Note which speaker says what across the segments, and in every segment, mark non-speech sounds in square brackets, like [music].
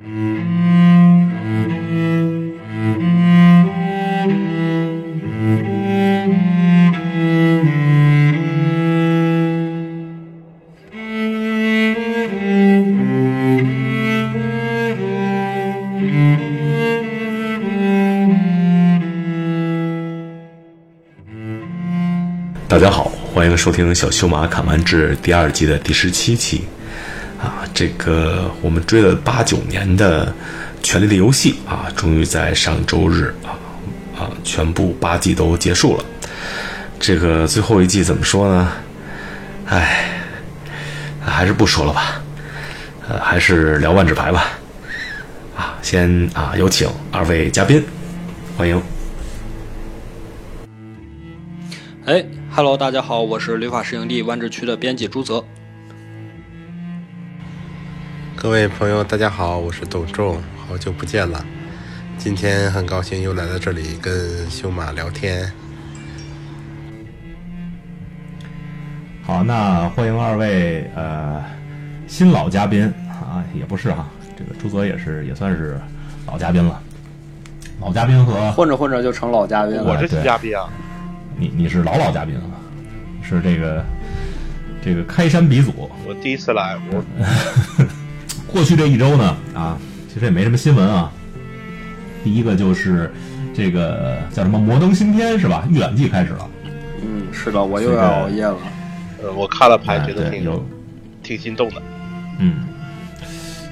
Speaker 1: 大家好，欢迎收听《小修马砍完志》第二季的第十七期。这个我们追了八九年的《权力的游戏》啊，终于在上周日啊啊，全部八季都结束了。这个最后一季怎么说呢？唉，还是不说了吧。呃，还是聊万智牌吧。啊，先啊，有请二位嘉宾，欢迎。
Speaker 2: 哎，Hello，大家好，我是旅法师营地万智区的编辑朱泽。
Speaker 3: 各位朋友，大家好，我是董仲，好久不见了。今天很高兴又来到这里跟修马聊天。
Speaker 4: 好，那欢迎二位呃新老嘉宾啊，也不是哈，这个朱泽也是也算是老嘉宾了。老嘉宾和
Speaker 2: 混着混着就成老嘉宾了。
Speaker 5: 我是新嘉宾啊。
Speaker 4: 你你是老老嘉宾啊，是这个这个开山鼻祖。
Speaker 5: 我第一次来，我
Speaker 4: 过去这一周呢啊，其实也没什么新闻啊。第一个就是这个叫什么《摩登新篇》是吧？预览季开始了。
Speaker 2: 嗯，是的，我又要熬夜了。
Speaker 5: 呃，我看了牌，觉得
Speaker 4: 挺有
Speaker 5: 挺心动的。
Speaker 4: 嗯，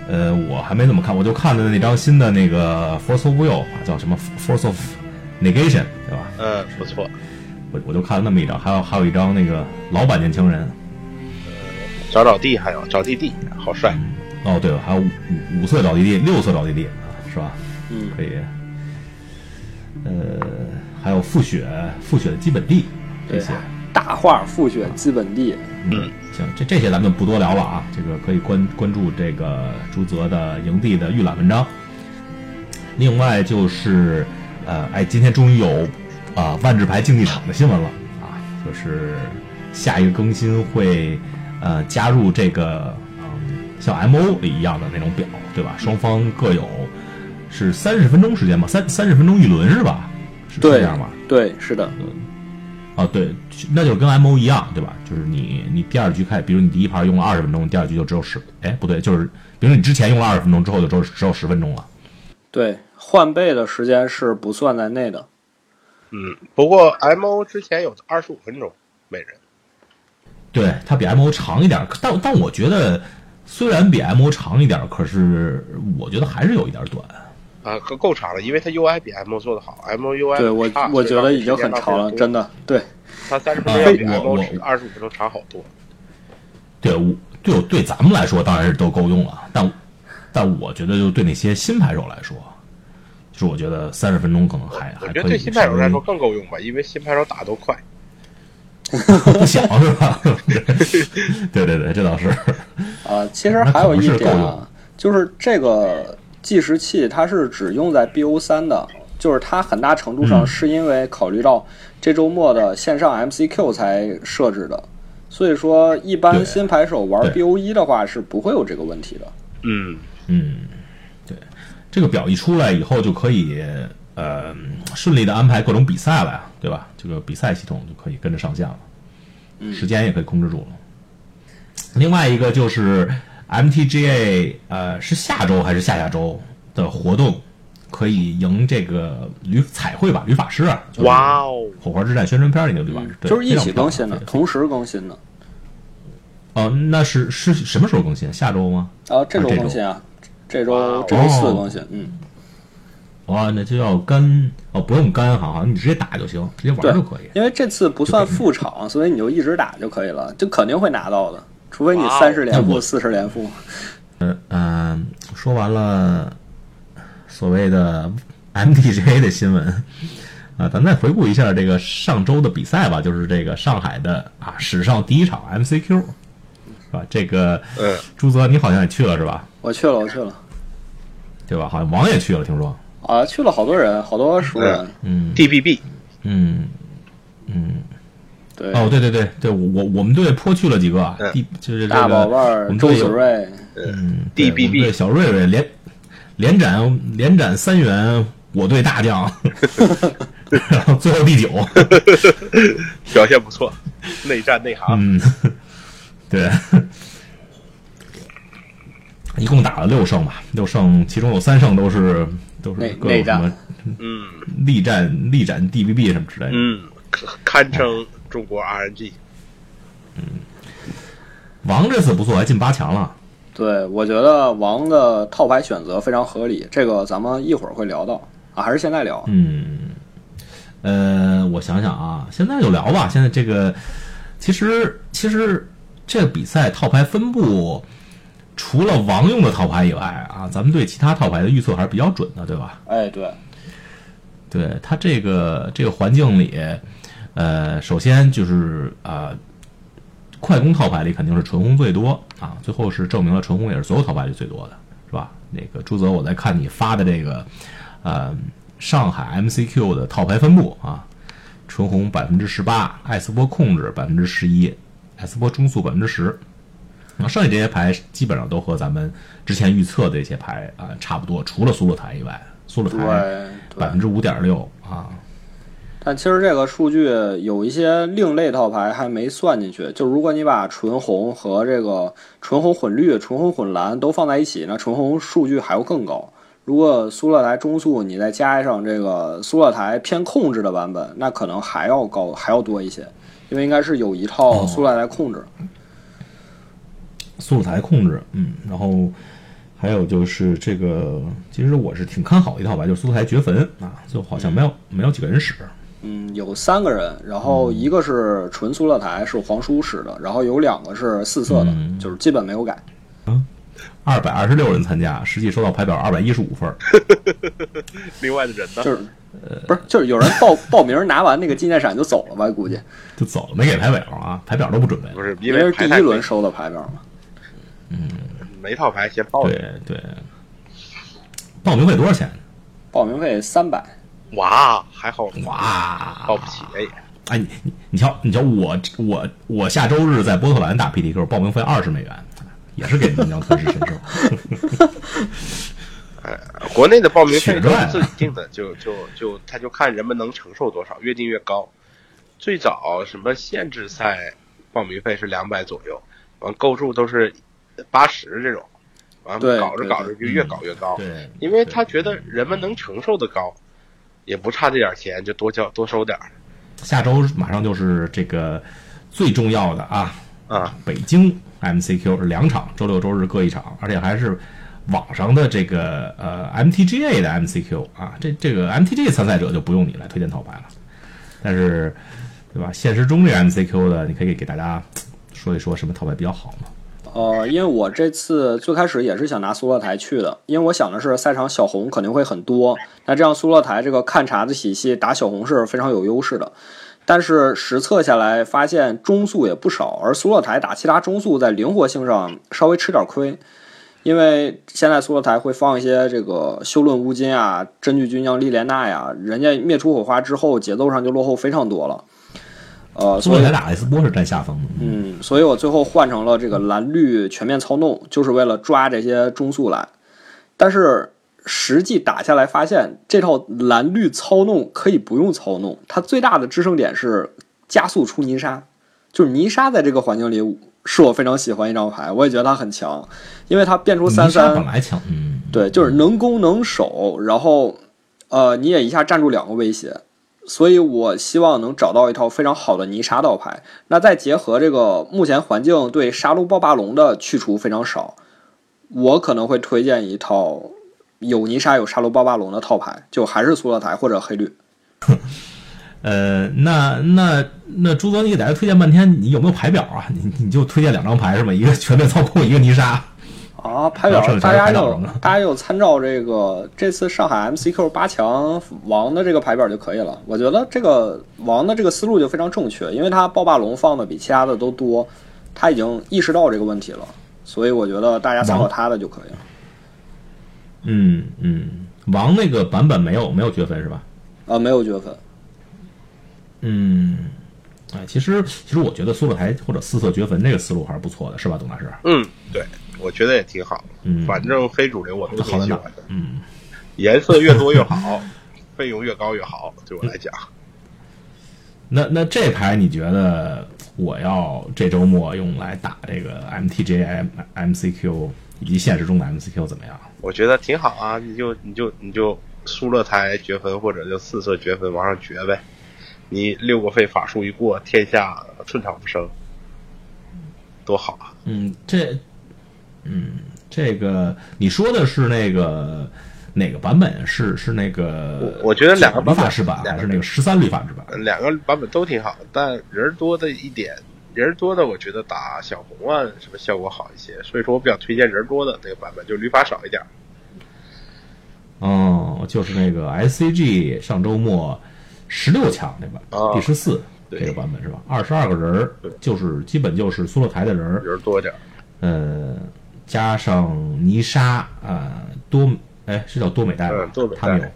Speaker 4: 呃，我还没怎么看，我就看的那张新的那个 Force of Will 啊叫什么 Force of Negation 对吧？
Speaker 5: 嗯，不错。
Speaker 4: 我我就看了那么一张，还有还有一张那个老版年轻人。
Speaker 5: 找找地，还有找弟弟，好帅。
Speaker 4: 哦，对了，还有五五色找弟弟，六色找弟弟啊，是吧？
Speaker 2: 嗯，
Speaker 4: 可以。呃，还有复雪，复雪的基本地这些。，
Speaker 2: 大话复雪基本地。
Speaker 5: 嗯，
Speaker 4: 行，这这些咱们就不多聊了啊。这个可以关关注这个朱泽的营地的预览文章。另外就是，呃，哎，今天终于有啊、万智牌竞技场的新闻了啊，就是下一个更新会呃加入这个嗯像 M O 里一样的那种表，对吧？双方各有是三十分钟时间吧，三三十分钟一轮是吧？是这样吧？
Speaker 2: 对，是的，
Speaker 4: 啊，对，那就跟 M O 一样，对吧？就是你你第二局开，比如你第一盘用了二十分钟，第二局就只有十，哎，不对，就是比如你之前用了二十分钟，之后就只有只有十分钟了。
Speaker 2: 对，换背的时间是不算在内的。
Speaker 5: 嗯，不过 M O 之前有二十五分钟每人。
Speaker 4: 对，它比 M O 长一点，但但我觉得虽然比 M O 长一点，可是我觉得还是有一点短。
Speaker 5: 啊，可够长了，因为它 UI 比 M O 做的好，M O UI
Speaker 2: 对我我觉得已经很长了，真
Speaker 5: 的。
Speaker 2: 对，
Speaker 5: 它三十分钟要比
Speaker 4: 啊
Speaker 5: M
Speaker 4: 我
Speaker 5: O
Speaker 4: 我
Speaker 5: 二十五分钟长好多。
Speaker 4: 对，我对我对咱们来说当然是都够用了，但但我觉得就对那些新牌手来说，就是我觉得三十分钟可能还还可以。
Speaker 5: 我觉得对新牌手来说更够用吧，因为新牌手打都快。
Speaker 4: 不小是吧？[laughs] 对对对，这倒是。
Speaker 2: 啊，其实还有一点啊，就是这个计时器它是只用在 BO 三的，就是它很大程度上
Speaker 4: 嗯
Speaker 2: 是因为考虑到这周末的线上 MCQ 才设置的，所以说一般新牌手玩 BO 一的话是不会有这个问题的。
Speaker 5: 嗯，
Speaker 4: 嗯，对，这个表一出来以后就可以呃顺利的安排各种比赛了呀，对吧？这个比赛系统就可以跟着上线了，时间也可以控制住了。另外一个就是 MTGA 呃是下周还是下下周的活动，可以赢这个旅彩绘吧旅法师啊，就是
Speaker 5: 哇哦，
Speaker 4: 火花之战宣传片里的旅法师，对
Speaker 2: 就是一起更新的，同时更新的。
Speaker 4: 哦，那是是什么时候更新？下周吗？
Speaker 2: 啊，这周更新啊，这周这周四
Speaker 4: 哦
Speaker 2: 更新，嗯，
Speaker 4: 哇，那就要干哦，不用干，好像你直接打就行，直接玩就可以。
Speaker 2: 因为这次不算复场，所以你就一直打就可以了，就肯定会拿到的，除非你三十连负、四十连负。
Speaker 4: 嗯嗯，说完了所谓的 MTGA 的新闻啊，咱再回顾一下这个上周的比赛吧，就是这个上海的啊史上第一场 MCQ，是吧？这个
Speaker 5: 嗯，
Speaker 4: 朱泽你好像也去了是吧？
Speaker 2: 我去了，我去了，
Speaker 4: 对吧？好像王也去了，听说。
Speaker 2: 啊，去了好多人，好多熟人，
Speaker 4: 嗯。
Speaker 5: DBB
Speaker 4: 嗯嗯，
Speaker 2: 对，
Speaker 4: 哦，对对对对，我我我们队颇去了几个就是这
Speaker 2: 大宝贝儿、周子睿，
Speaker 4: 嗯
Speaker 5: ，DBB
Speaker 4: 我们队小瑞瑞连连斩连斩三员，我队大将，[laughs] 然后最后第九，[laughs]
Speaker 5: 表现不错，内战内行。
Speaker 4: 嗯，对，一共打了六胜吧，六胜其中有三胜都是都是
Speaker 2: 内
Speaker 4: 各种什么
Speaker 5: 嗯
Speaker 4: 力战力斩 DBB 什么之类的。
Speaker 5: 嗯，堪称中国 RNG。
Speaker 4: 嗯王这次不错，还进八强了。
Speaker 2: 对，我觉得王的套牌选择非常合理，这个咱们一会儿会聊到啊，还是现在聊？
Speaker 4: 嗯，呃，我想想啊，现在就聊吧。现在这个其实其实这个比赛套牌分布，除了王用的套牌以外啊，咱们对其他套牌的预测还是比较准的，对吧？
Speaker 2: 哎，对，
Speaker 4: 对他这个这个环境里，呃，首先就是啊、快攻套牌里肯定是纯红最多啊，最后是证明了纯红也是所有套牌里最多的，是吧？那个朱泽，我在看你发的这个，呃，上海 MCQ 的套牌分布啊，纯红百分之十八，艾斯波控制百分之十一，艾斯波中速百分之十，然后剩下这些牌基本上都和咱们之前预测的一些牌啊、差不多，除了苏洛台以外，苏洛台
Speaker 2: 对
Speaker 4: 百分之五点六啊，
Speaker 2: 但其实这个数据有一些另类套牌还没算进去。就如果你把纯红和这个纯红混绿、纯红混蓝都放在一起，那纯红数据还要更高。如果苏勒台中速你再加上这个苏勒台偏控制的版本，那可能还要高，还要多一些，因为应该是有一套苏勒台控制。
Speaker 4: 速度台控制，嗯，然后还有就是这个，其实我是挺看好一套吧，就是素材掘坟啊，就好像没有没有几个人使，
Speaker 2: 嗯，有三个人，然后一个是纯苏勒台，是黄叔使的，然后有两个是四色的，
Speaker 4: 嗯
Speaker 2: 就是基本没有改。
Speaker 4: 嗯二百二十六人参加，实际收到牌表二百一十五分儿，[laughs]
Speaker 5: 另外的人呢？
Speaker 2: 就是，不是就是有人报 [laughs] 报名拿完那个纪念闪就走了吧？估计
Speaker 4: 就走了，没给牌表啊，牌表都不准备。
Speaker 5: 不是，因
Speaker 2: 因为是第一轮收的牌表嘛。
Speaker 5: 每套牌先报
Speaker 4: 对对，报名费多少钱？
Speaker 2: 报名费三百，
Speaker 5: 哇，还好
Speaker 4: 哇，
Speaker 5: 报不起哎。
Speaker 4: 哎，你你你瞧，你瞧我我我下周日在波特兰打 PTQ，报名费二十美元，也是给能量吞噬神兽。
Speaker 5: 国内的报名费都是自己定的，就就就他就看人们能承受多少，越定越高。最早什么限制赛报名费是两百左右，完构筑都是八十这种，完
Speaker 2: 对
Speaker 5: 搞着搞着就越搞越高。
Speaker 4: 对，
Speaker 5: 因为他觉得人们能承受的高，也不差这点钱，就多交多收点儿
Speaker 4: 下周马上就是这个最重要的啊，
Speaker 5: 啊。
Speaker 4: 北京 MCQ 是两场，周六周日各一场，而且还是网上的这个呃 MTGA 的 MCQ 啊，这这个 MTGA 参赛者就不用你来推荐套牌了，但是对吧？现实中这个 MCQ 的，你可以给大家说一说什么套牌比较好吗？
Speaker 2: 呃，因为我这次最开始也是想拿苏勒台去的，因为我想的是赛场小红肯定会很多，那这样苏勒台这个看茶的体系打小红是非常有优势的。但是实测下来发现中速也不少，而苏勒台打其他中速在灵活性上稍微吃点亏，因为现在苏勒台会放一些这个修论乌金啊、真巨军将莉莲娜呀，人家灭出火花之后节奏上就落后非常多了。呃，所以
Speaker 4: 苏洛台打艾斯波是占下风的，
Speaker 2: 嗯，所以我最后换成了这个蓝绿全面操弄，就是为了抓这些中速来。但是实际打下来发现，这套蓝绿操弄可以不用操弄，它最大的支撑点是加速出泥沙。就是泥沙在这个环境里是我非常喜欢一张牌，我也觉得它很强，因为它变出三三
Speaker 4: 本来强，嗯，
Speaker 2: 对，就是能攻能守，然后呃，你也一下站住两个威胁，所以我希望能找到一套非常好的泥沙道牌。那再结合这个目前环境对杀戮暴霸龙的去除非常少，我可能会推荐一套有泥沙有杀戮暴霸龙的套牌，就还是苏勒台或者黑绿。[laughs]
Speaker 4: 呃，那那那朱泽，你给大家推荐半天，你有没有牌表啊？你你就推荐两张牌是吧？一个全面操控，一个泥沙。
Speaker 2: 啊，排表大家就大家就参照这个这次上海 MCQ 八强王的这个排表就可以了。我觉得这个王的这个思路就非常正确，因为他暴霸龙放的比其他的都多，他已经意识到这个问题了，所以我觉得大家参考他的就可以了。
Speaker 4: 嗯嗯，王那个版本没有没有绝分是吧？
Speaker 2: 啊，没有绝分，
Speaker 4: 嗯，哎，其实其实我觉得苏洛台或者四色绝坟这个思路还是不错的，是吧，董大师？
Speaker 5: 嗯，对，我觉得也挺好。
Speaker 4: 嗯
Speaker 5: 反正非主流我都挺喜欢的，？
Speaker 4: 嗯，
Speaker 5: 颜色越多越好，费用越高越好，对我来讲。
Speaker 4: 那那这牌你觉得我要这周末用来打这个 MTJ、M MCQ 以及现实中的 MCQ 怎么样？
Speaker 5: 我觉得挺好啊，你就你就你就输了台绝分或者就四色绝分往上绝呗，你六个费法术一过，天下寸草不生，多好啊！
Speaker 4: 嗯，这，嗯，这个你说的是那个哪个版本？是是那个
Speaker 5: 我我觉得两个版本
Speaker 4: 法师版还是那个十三律法师版？
Speaker 5: 两个版本都挺好，但人多的一点，人多的我觉得打小红啊什么效果好一些，所以说我比较推荐人多的那个版本，就旅法少一点。
Speaker 4: 哦，就是那个 SCG 上周末十六强对吧？
Speaker 5: 啊
Speaker 4: 第十四这个版本是吧？二十二个人儿，就是基本就是苏洛台的人儿，
Speaker 5: 人多点儿，
Speaker 4: 呃，加上泥沙啊、多哎是叫多美代吧？
Speaker 5: 嗯多美代
Speaker 4: 他们有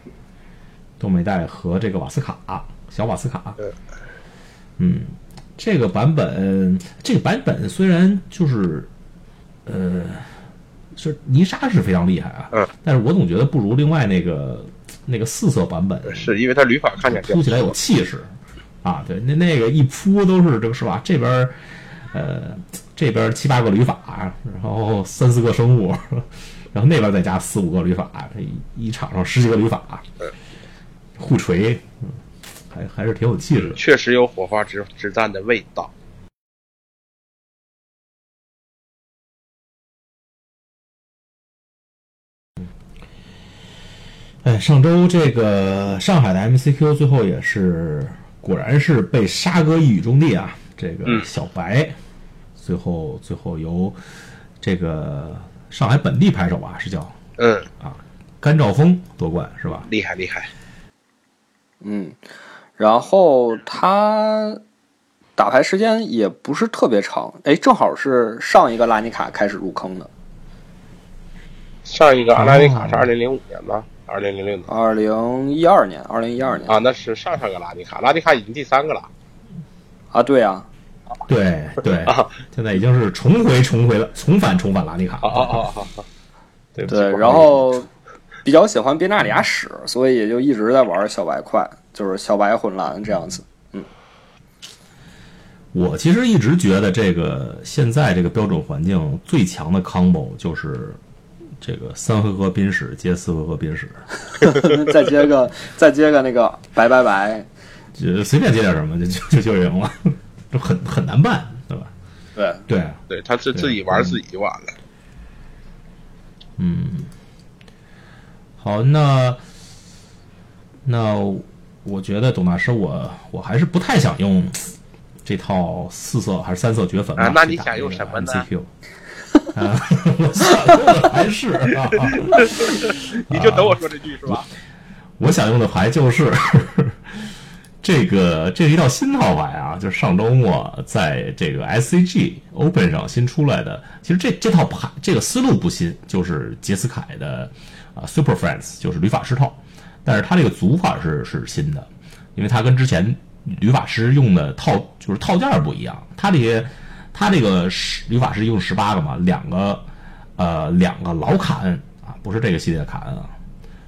Speaker 4: 多美代和这个瓦斯卡小瓦斯卡。
Speaker 5: 嗯
Speaker 4: 嗯，这个版本这个版本虽然就是呃，是泥沙是非常厉害啊，
Speaker 5: 嗯，
Speaker 4: 但是我总觉得不如另外那个那个四色版本
Speaker 5: 是因为它铝法看起来比较
Speaker 4: 铺起来有气势啊。对，那那个一铺都是这个是吧？这边儿呃这边七八个旅法，然后三四个生物，[laughs] 然后那边再加四五个旅法，一一场上十几个旅法，互锤，嗯，还还是挺有气势的。
Speaker 5: 确实有火花之之战的味道。
Speaker 4: 哎，上周这个上海的 MCQ 最后也是，果然是被沙哥一语中的啊，这个
Speaker 5: 嗯
Speaker 4: 小白，最后最后由这个上海本地牌手吧，是叫
Speaker 5: 嗯啊，
Speaker 4: 甘兆峰夺冠是吧？
Speaker 5: 厉害厉害。
Speaker 2: 嗯，然后他打牌时间也不是特别长，哎，正好是上一个拉尼卡开始入坑的，
Speaker 5: 上一个阿拉尼卡是
Speaker 4: 哦
Speaker 5: 二零零五年吧？二零零六年
Speaker 2: 二零一二年，二零一二年
Speaker 5: 啊，那是上上个拉尼卡，拉尼卡已经第三个了。
Speaker 2: 啊，对啊，[laughs]
Speaker 4: 对对
Speaker 5: 啊，[laughs]
Speaker 4: 现在已经是重回重回了，重返重返拉尼卡。
Speaker 5: 啊啊对
Speaker 2: 然后比较喜欢别纳里亚史，所以也就一直在玩小白块，就是小白混蓝这样子。
Speaker 4: 嗯我其实一直觉得这个现在这个标准环境最强的 combo 就是这个三回合宾史接四回合宾史，[laughs]
Speaker 2: 再接个再接个那个白白白，
Speaker 4: 就随便接点什么就就就就赢了，这很很难办，对吧？
Speaker 2: 对，
Speaker 4: 对，啊
Speaker 5: 对他自自己玩自己就完了。
Speaker 4: 嗯，好，那那我觉得董大师我我还是不太想用这套四色还是三色绝粉吧
Speaker 5: 啊那你想用什么呢
Speaker 4: 啊，我想用的还是啊，[laughs]
Speaker 5: 你就等我说这句是吧？
Speaker 4: 我想用的牌就是这个，这是一套新套牌啊，就是上周末在这个 SCG Open 上新出来的。其实这这套牌这个思路不新，就是杰斯凯的啊 Super Friends，就是旅法师套，但是它这个组法是是新的，因为它跟之前旅法师用的套就是套件不一样，它这些它这个十旅法师用十八个嘛，两个呃两个老卡恩啊，不是这个系列的卡恩啊，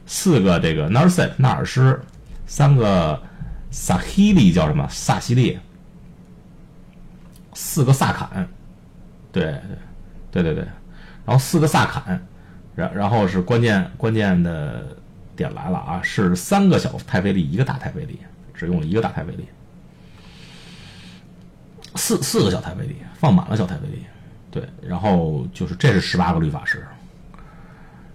Speaker 4: 四个这个 Narset 纳尔施，三个萨希利叫什么？萨西利，四个萨坎，对对对对。对，然后四个萨坎，然然后是关键关键的点来了啊，是三个小太妃利，一个大太妃利，只用了一个大太妃利，四四个小太妃利，放满了小太妃利，对，然后就是这是十八个律法师。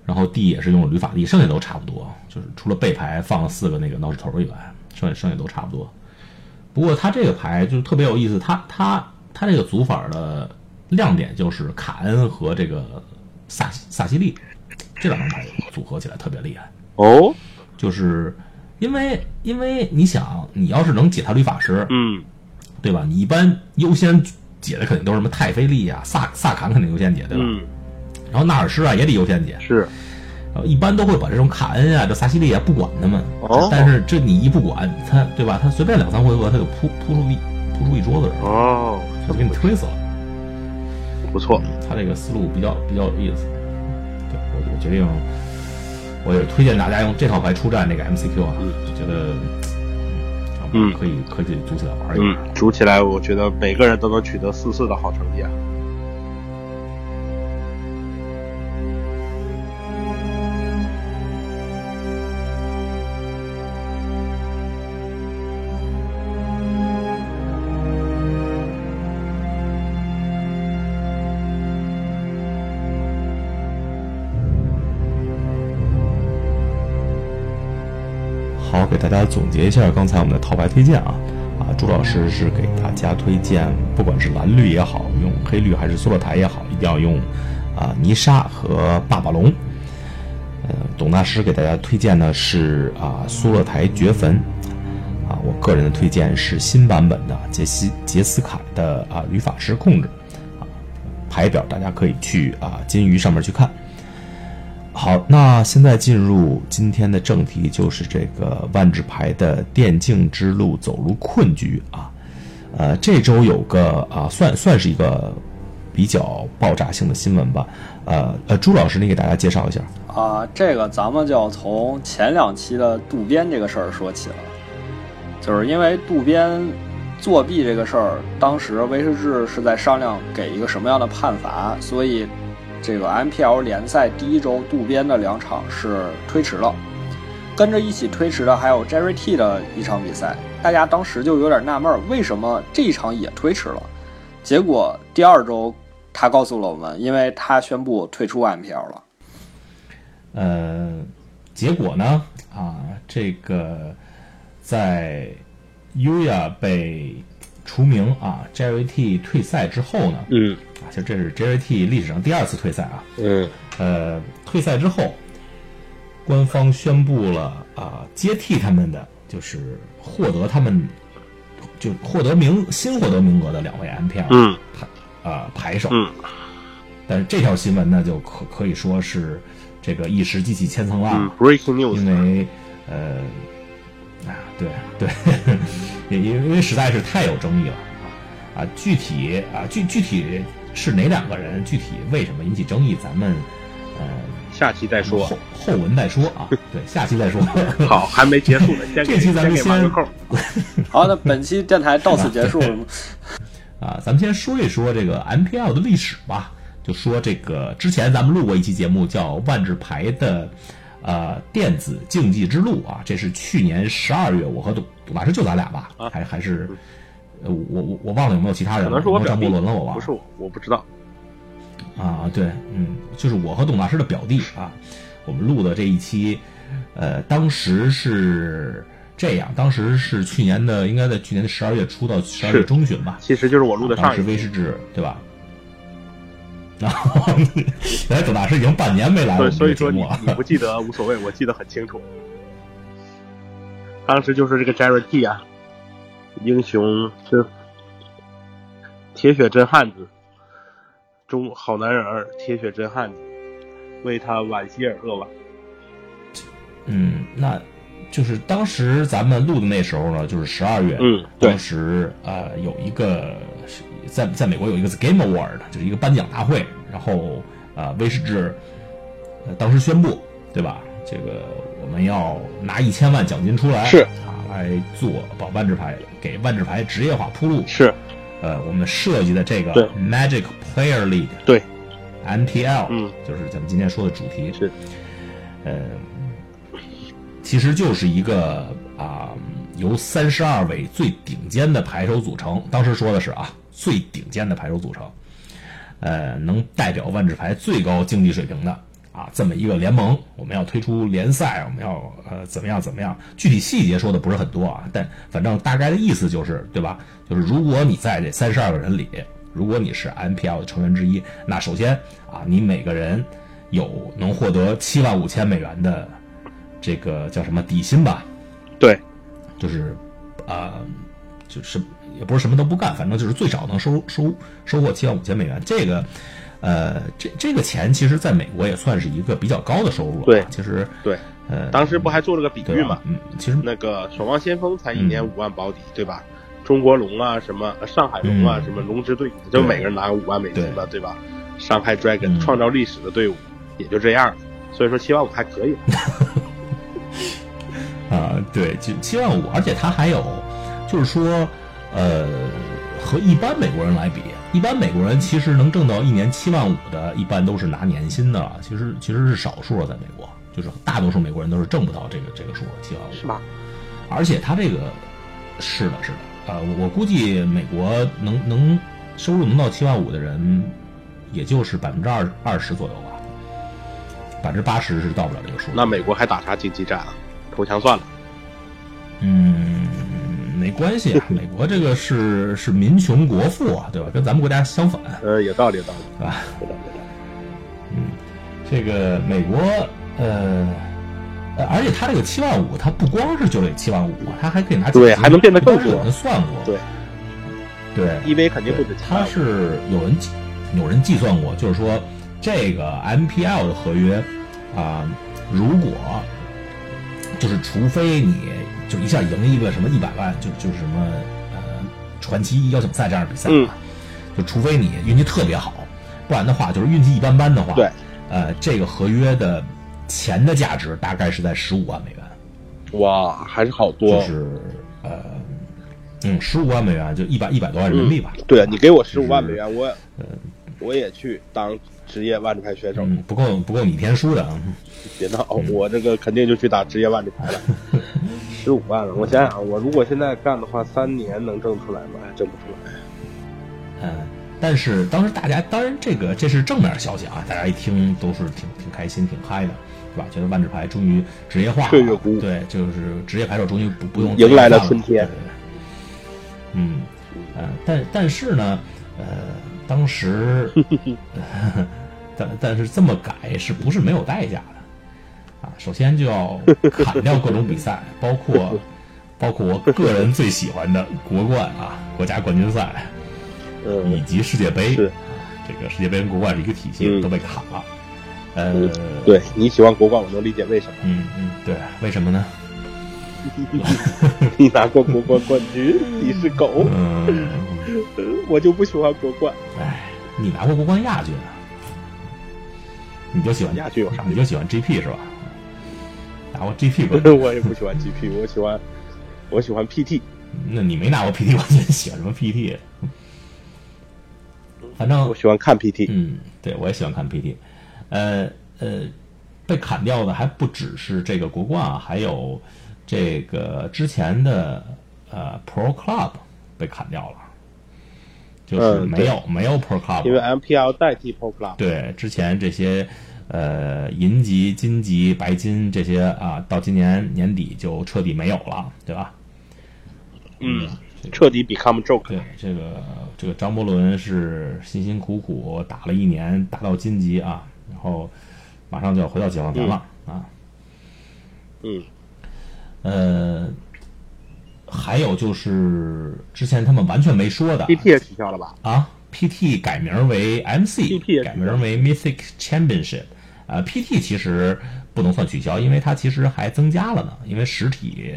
Speaker 4: 然后 D 也是用了铝法力，剩下都差不多，就是除了背牌放了四个那个闹事头以外，剩下剩下都差不多。不过他这个牌就特别有意思，他他他这个组法的亮点就是卡恩和这个萨萨西利这两张牌组合起来特别厉害。
Speaker 5: 哦，
Speaker 4: 就是因为因为你想，你要是能解他律法师，
Speaker 5: 嗯，
Speaker 4: 对吧？你一般优先解的肯定都是什么泰菲利啊、萨萨坎肯定优先解，对吧？
Speaker 5: 嗯，
Speaker 4: 然后纳尔施啊也得优先解，
Speaker 5: 是，
Speaker 4: 然后一般都会把这种卡恩啊、这萨西利啊不管他们，
Speaker 5: 哦
Speaker 4: 但是这你一不管他，对吧？他随便两三回合他就扑扑出一扑出一桌子人，
Speaker 5: 哦，
Speaker 4: 就给你推死了。
Speaker 5: 不错。
Speaker 4: 他这个思路比较比较有意思。对我我决定，我也推荐大家用这套牌出战这个 MCQ 啊，就觉得
Speaker 5: 嗯
Speaker 4: 可以可以组起来玩一
Speaker 5: 嗯
Speaker 4: 玩。，
Speaker 5: 组起来，我觉得每个人都能取得四四的好成绩啊。
Speaker 1: 给大家总结一下刚才我们的套牌推荐啊啊，朱老师是给大家推荐，不管是蓝绿也好，用黑绿还是苏洛台也好，一定要用啊泥沙和霸霸龙。呃，董大师给大家推荐的是啊苏洛台掘坟，啊，我个人的推荐是新版本的杰西杰斯凯的啊旅法师控制，啊，牌表大家可以去啊金鱼上面去看。好，那现在进入今天的正题，就是这个万智牌的电竞之路走入困局啊。呃，这周有个啊，算算是一个比较爆炸性的新闻吧。呃呃，朱老师，你给大家介绍一下。
Speaker 2: 啊，这个咱们就要从前两期的渡边这个事儿说起了，就是因为渡边作弊这个事儿，当时威士忌是在商量给一个什么样的判罚，所以这个 MPL 联赛第一周渡边的两场是推迟了，跟着一起推迟的还有 Jerry T 的一场比赛，大家当时就有点纳闷，为什么这一场也推迟了？结果第二周他告诉了我们，因为他宣布退出 MPL 了。
Speaker 4: 呃，结果呢啊，这个在 Uya 被除名啊，Jerry T 退赛之后呢，
Speaker 5: 嗯。
Speaker 4: 啊，其实这是 Jerry T 历史上第二次退赛啊。
Speaker 5: 嗯。
Speaker 4: 呃，退赛之后，官方宣布了啊，接替他们的就是获得他们就获得名新获得名额的两位 MPL 啊排手。
Speaker 5: 嗯。
Speaker 4: 但是这条新闻呢，就可可以说是这个一石激起千层浪
Speaker 5: 嗯，，Breaking
Speaker 4: 因
Speaker 5: News，
Speaker 4: 为呃啊，对对，因因因为实在是太有争议了啊啊，具体啊具具体是哪两个人，具体为什么引起争议，咱们呃
Speaker 5: 下期再说
Speaker 4: 后。后文再说啊，[laughs] 对，下期再说。[laughs]
Speaker 5: 好，还没结束呢，[laughs] 先
Speaker 4: 这期咱们
Speaker 5: 先。
Speaker 2: 好，那本期电台到此结束。
Speaker 4: 啊，咱们先说一说这个 MPL 的历史吧。就说这个之前咱们录过一期节目，叫《万智牌的呃电子竞技之路》啊，这是去年十二月，我和董董大师就咱俩吧，
Speaker 5: 啊
Speaker 4: 还还是呃我我我忘了有没有其他人了，
Speaker 5: 可能是我
Speaker 4: 有没有张
Speaker 5: 表弟
Speaker 4: 伯伦了，我忘了。
Speaker 5: 不是我，我不知道。
Speaker 4: 啊，对，嗯，就是我和董大师的表弟啊，我们录的这一期，呃，当时是这样，当时是去年的，应该在去年的十二月初到十二月中旬吧，
Speaker 5: 其实就是我录的
Speaker 4: 当时
Speaker 5: 上一期。
Speaker 4: 威士忌，对吧？然后，原来董大师已经半年没来了
Speaker 5: 所以说你不记得无所谓，我记得很清楚。当时就是这个 Jerry T 啊，英雄真铁血真汉子，中好男人儿，铁血真汉子，为他惋惜而扼腕。
Speaker 4: 嗯，那就是当时咱们录的那时候呢，就是十二月，
Speaker 5: 嗯对
Speaker 4: 当时呃有一个是在在美国有一个 Game Award，就是一个颁奖大会，然后呃威士忌呃当时宣布，对吧？这个我们要拿一千万奖金出来，
Speaker 5: 是
Speaker 4: 啊，来做把万智牌给万智牌职业化铺路，
Speaker 5: 是
Speaker 4: 呃，我们设计的这个 Magic Player League
Speaker 5: 对
Speaker 4: ，MPL，
Speaker 5: 嗯，
Speaker 4: 就是咱们今天说的主题
Speaker 5: 是，
Speaker 4: 呃，其实就是一个啊、由三十二位最顶尖的牌手组成，当时说的是啊，最顶尖的牌手组成，呃，能代表万智牌最高竞技水平的啊，这么一个联盟，我们要推出联赛，我们要呃怎么样怎么样，具体细节说的不是很多啊，但反正大概的意思就是，对吧？就是如果你在这三十二个人里，如果你是 MPL 的成员之一，那首先啊，你每个人有能获得七万五千美元的这个叫什么底薪吧？
Speaker 5: 对，
Speaker 4: 就是啊、就是也不是什么都不干，反正就是最少能收收收获七万五千美元。这个呃，这这个钱其实在美国也算是一个比较高的收入了。
Speaker 5: 对
Speaker 4: 其实
Speaker 5: 对，
Speaker 4: 呃，
Speaker 5: 当时不还做了个比喻嘛？
Speaker 4: 嗯，其实
Speaker 5: 那个守望先锋才一年五万保底，对吧？中国龙啊，什么上海龙啊，
Speaker 4: 嗯
Speaker 5: 什么龙之队，就每个人拿个五万美金吧，对吧？上海 Dragon
Speaker 4: 嗯
Speaker 5: 创造历史的队伍也就这样，所以说七万五还可以。[laughs]
Speaker 4: 啊，对，就七万五，而且他还有，就是说，呃，和一般美国人来比，一般美国人其实能挣到一年七万五的，一般都是拿年薪的了，其实其实是少数了，在美国，就是大多数美国人都是挣不到这个这个数七万五，
Speaker 5: 是吧？
Speaker 4: 而且他这个是的，是的，呃、我我估计美国能能收入能到七万五的人，也就是百分之二二十左右吧，百分之八十是到不了这个数。
Speaker 5: 那美国还打啥经济战啊？投降算了。
Speaker 4: 嗯，没关系啊，[laughs] 美国这个是是民穷国富啊，对吧？跟咱们国家相反，
Speaker 5: 呃，有道理，有道理，
Speaker 4: 是吧？
Speaker 5: 有道理，有道理。
Speaker 4: 嗯，这个美国，呃，呃，而且他这个七万五，他不光是就这七万五，他还可以拿
Speaker 5: 对还能变得更多
Speaker 4: 有人算过，
Speaker 5: 对
Speaker 4: 对
Speaker 5: ，EV 肯定不止七万
Speaker 4: 它是有人计有人计算过，就是说这个 MPL 的合约啊、如果就是除非你就一下赢一个什么一百万，就就是什么呃传奇邀请赛这样的比赛
Speaker 5: 嗯
Speaker 4: 啊，就除非你运气特别好，不然的话就是运气一般般的话，
Speaker 5: 对，
Speaker 4: 呃，这个合约的钱的价值大概是在十五万美元。
Speaker 5: 哇，还是好多。
Speaker 4: 就是呃，嗯，十五万美元就一百一百多万人民币吧。
Speaker 5: 对啊，你给我十五万美元，我我也去当职业万智牌选手。
Speaker 4: 嗯，不够不够你天输的啊。
Speaker 5: 别闹，我这个肯定就去打职业万智牌了。[laughs] 十五万了，我想想，我如果现在干的话，三年能挣出来吗？还挣不出来。
Speaker 4: 嗯，但是当时大家当然这个这是正面消息啊，大家一听都是挺挺开心、挺嗨的，是吧？觉得万智牌终于职业化了，对，就是职业牌手终于不不用
Speaker 5: 迎来了春天
Speaker 4: 嗯，呃，但但是呢，呃，当时 [laughs] [laughs] 但但是这么改是不是没有代价的啊？首先就要砍掉各种比赛，[laughs] 包括包括我个人最喜欢的国冠啊，国家冠军赛。以
Speaker 5: 嗯，
Speaker 4: 及世界杯，
Speaker 5: 是
Speaker 4: 啊这个世界杯跟国冠是一个体系，
Speaker 5: 嗯
Speaker 4: 都被砍了。呃，
Speaker 5: 对你喜欢国冠，我能理解为什么。
Speaker 4: 嗯嗯，对，为什么呢？[laughs]
Speaker 5: 你拿过国冠冠军，[laughs] 你是狗，
Speaker 4: 嗯，
Speaker 5: 我就不喜欢国冠。
Speaker 4: 哎，你拿过国冠亚军啊？你就喜欢
Speaker 5: 亚军有啥
Speaker 4: 你就喜欢 GP 是吧？拿过 GP 冠军，
Speaker 5: 我也不喜欢 GP，我喜欢我喜欢 PT。
Speaker 4: 那你没拿过 PT 冠军，喜欢什么 PT？反正
Speaker 5: 我喜欢看 PT。
Speaker 4: 嗯，对，我也喜欢看 PT。呃呃，被砍掉的还不只是这个国冠啊，还有这个之前的呃 Pro Club 被砍掉了，就是
Speaker 5: 嗯
Speaker 4: 没有、没有 Pro Club，
Speaker 5: 因为 MPL 代替 Pro Club。
Speaker 4: 对之前这些呃银级、金级、白金这些啊，到今年年底就彻底没有了，对吧？
Speaker 5: 嗯，彻底 become joke。
Speaker 4: 对，这个这个张伯伦是辛辛苦苦打了一年，打到金级啊，然后马上就要回到解放前了、啊。
Speaker 5: 嗯，
Speaker 4: 呃，还有就是之前他们完全没说的
Speaker 5: PT 也取消了吧？
Speaker 4: 啊，PT 改名为
Speaker 5: 消
Speaker 4: 改名为 Mythic Championship。啊，PT 其实不能算取消，因为它其实还增加了呢，因为实体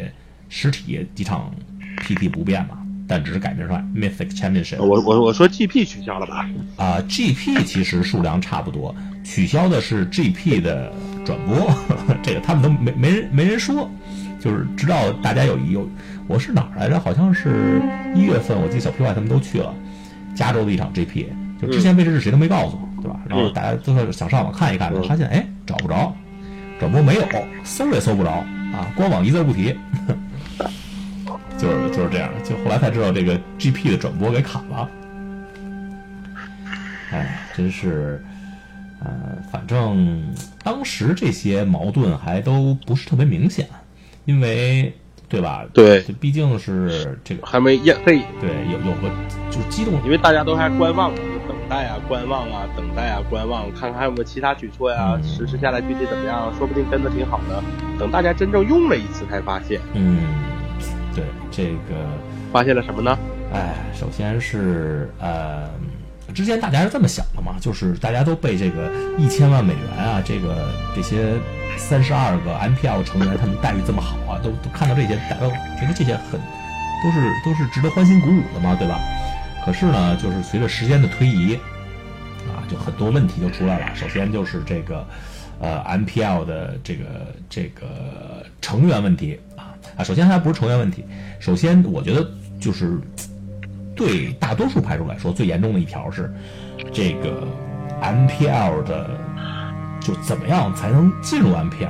Speaker 4: 实体几场 PT 不变嘛，但只是改名成 Mythic Championship。
Speaker 5: 我我我说 GP 取消了吧？
Speaker 4: 啊、g p 其实数量差不多，取消的是 GP 的转播，[laughs] 这个他们都没没人没人说，就是知道大家有有，我是哪儿来着？好像是一月份，我记得小 PY 他们都去了加州的一场 GP，就之前位置是谁都没告诉，对吧？然后大家都是想上网看一看，发现哎找不着，转播没有，搜也搜不着啊，官网一字不提。[laughs] 就是就是这样，就后来才知道这个 GP 的转播给砍了。哎，真是，呃，反正当时这些矛盾还都不是特别明显，因为对吧？
Speaker 5: 对
Speaker 4: 这毕竟是这个，
Speaker 5: 还没验嘿，
Speaker 4: 对，有有个就是激动，
Speaker 5: 因为大家都还观望等待啊，观望啊，等待啊，观望，看看还有没有其他举措呀、
Speaker 4: 嗯
Speaker 5: 实施下来具体怎么样，说不定真的挺好的。等大家真正用了一次，才发现，
Speaker 4: 嗯，对这个，
Speaker 5: 发现了什么呢？
Speaker 4: 哎，首先是呃，之前大家是这么想的嘛，就是大家都被这个一千万美元啊，这个这些三十二个 MPL 成员他们待遇这么好啊，都都看到这些，大家都觉得这些很都是都是值得欢欣鼓舞的嘛，对吧？可是呢，就是随着时间的推移，啊，就很多问题就出来了。首先就是这个，呃，MPL 的这个这个成员问题啊啊，首先还不是成员问题，首先我觉得就是对大多数牌手来说最严重的一条是这个 MPL 的，就怎么样才能进入 MPL？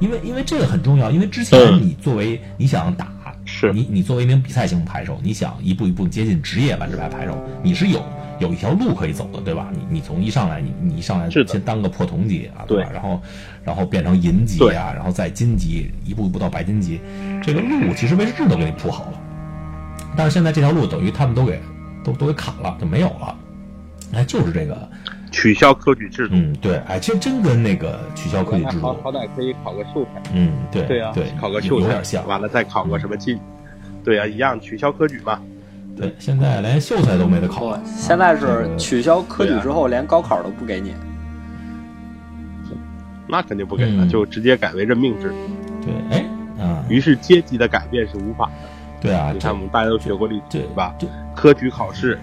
Speaker 4: 因为因为这个很重要，因为之前你作为你想打，
Speaker 5: 是
Speaker 4: 你你作为一名比赛型牌手，你想一步一步接近职业万智牌牌手，你是有有一条路可以走的，对吧？你你从一上来，你你一上来先当个破铜级啊，对吧？然后然后变成银级啊，然后再金级，一步一步到白金级，这个路其实威士忌都给你铺好了，但是现在这条路等于他们都给都都给砍了，就没有了。哎，就是这个，
Speaker 5: 取消科举制度，
Speaker 4: 嗯，对，哎，其实真跟那个取消科举制度，
Speaker 5: 好好歹可以考个秀才，
Speaker 4: 嗯，对，
Speaker 5: 对啊、
Speaker 4: 对，
Speaker 5: 考个秀才
Speaker 4: 有点像，
Speaker 5: 完了再考个什么进，对啊、一样取消科举嘛。
Speaker 4: 对，现在连秀才都没得考了。，
Speaker 2: 现在是取消科举之后，连高考都不给你。
Speaker 5: 那肯定不给了，
Speaker 4: 嗯
Speaker 5: 就直接改为任命制。
Speaker 4: 对，哎，啊，
Speaker 5: 于是阶级的改变是无法的。
Speaker 4: 对啊，
Speaker 5: 你看我们大家都学过历史
Speaker 4: 对
Speaker 5: 对吧？
Speaker 4: 对，
Speaker 5: 科举考试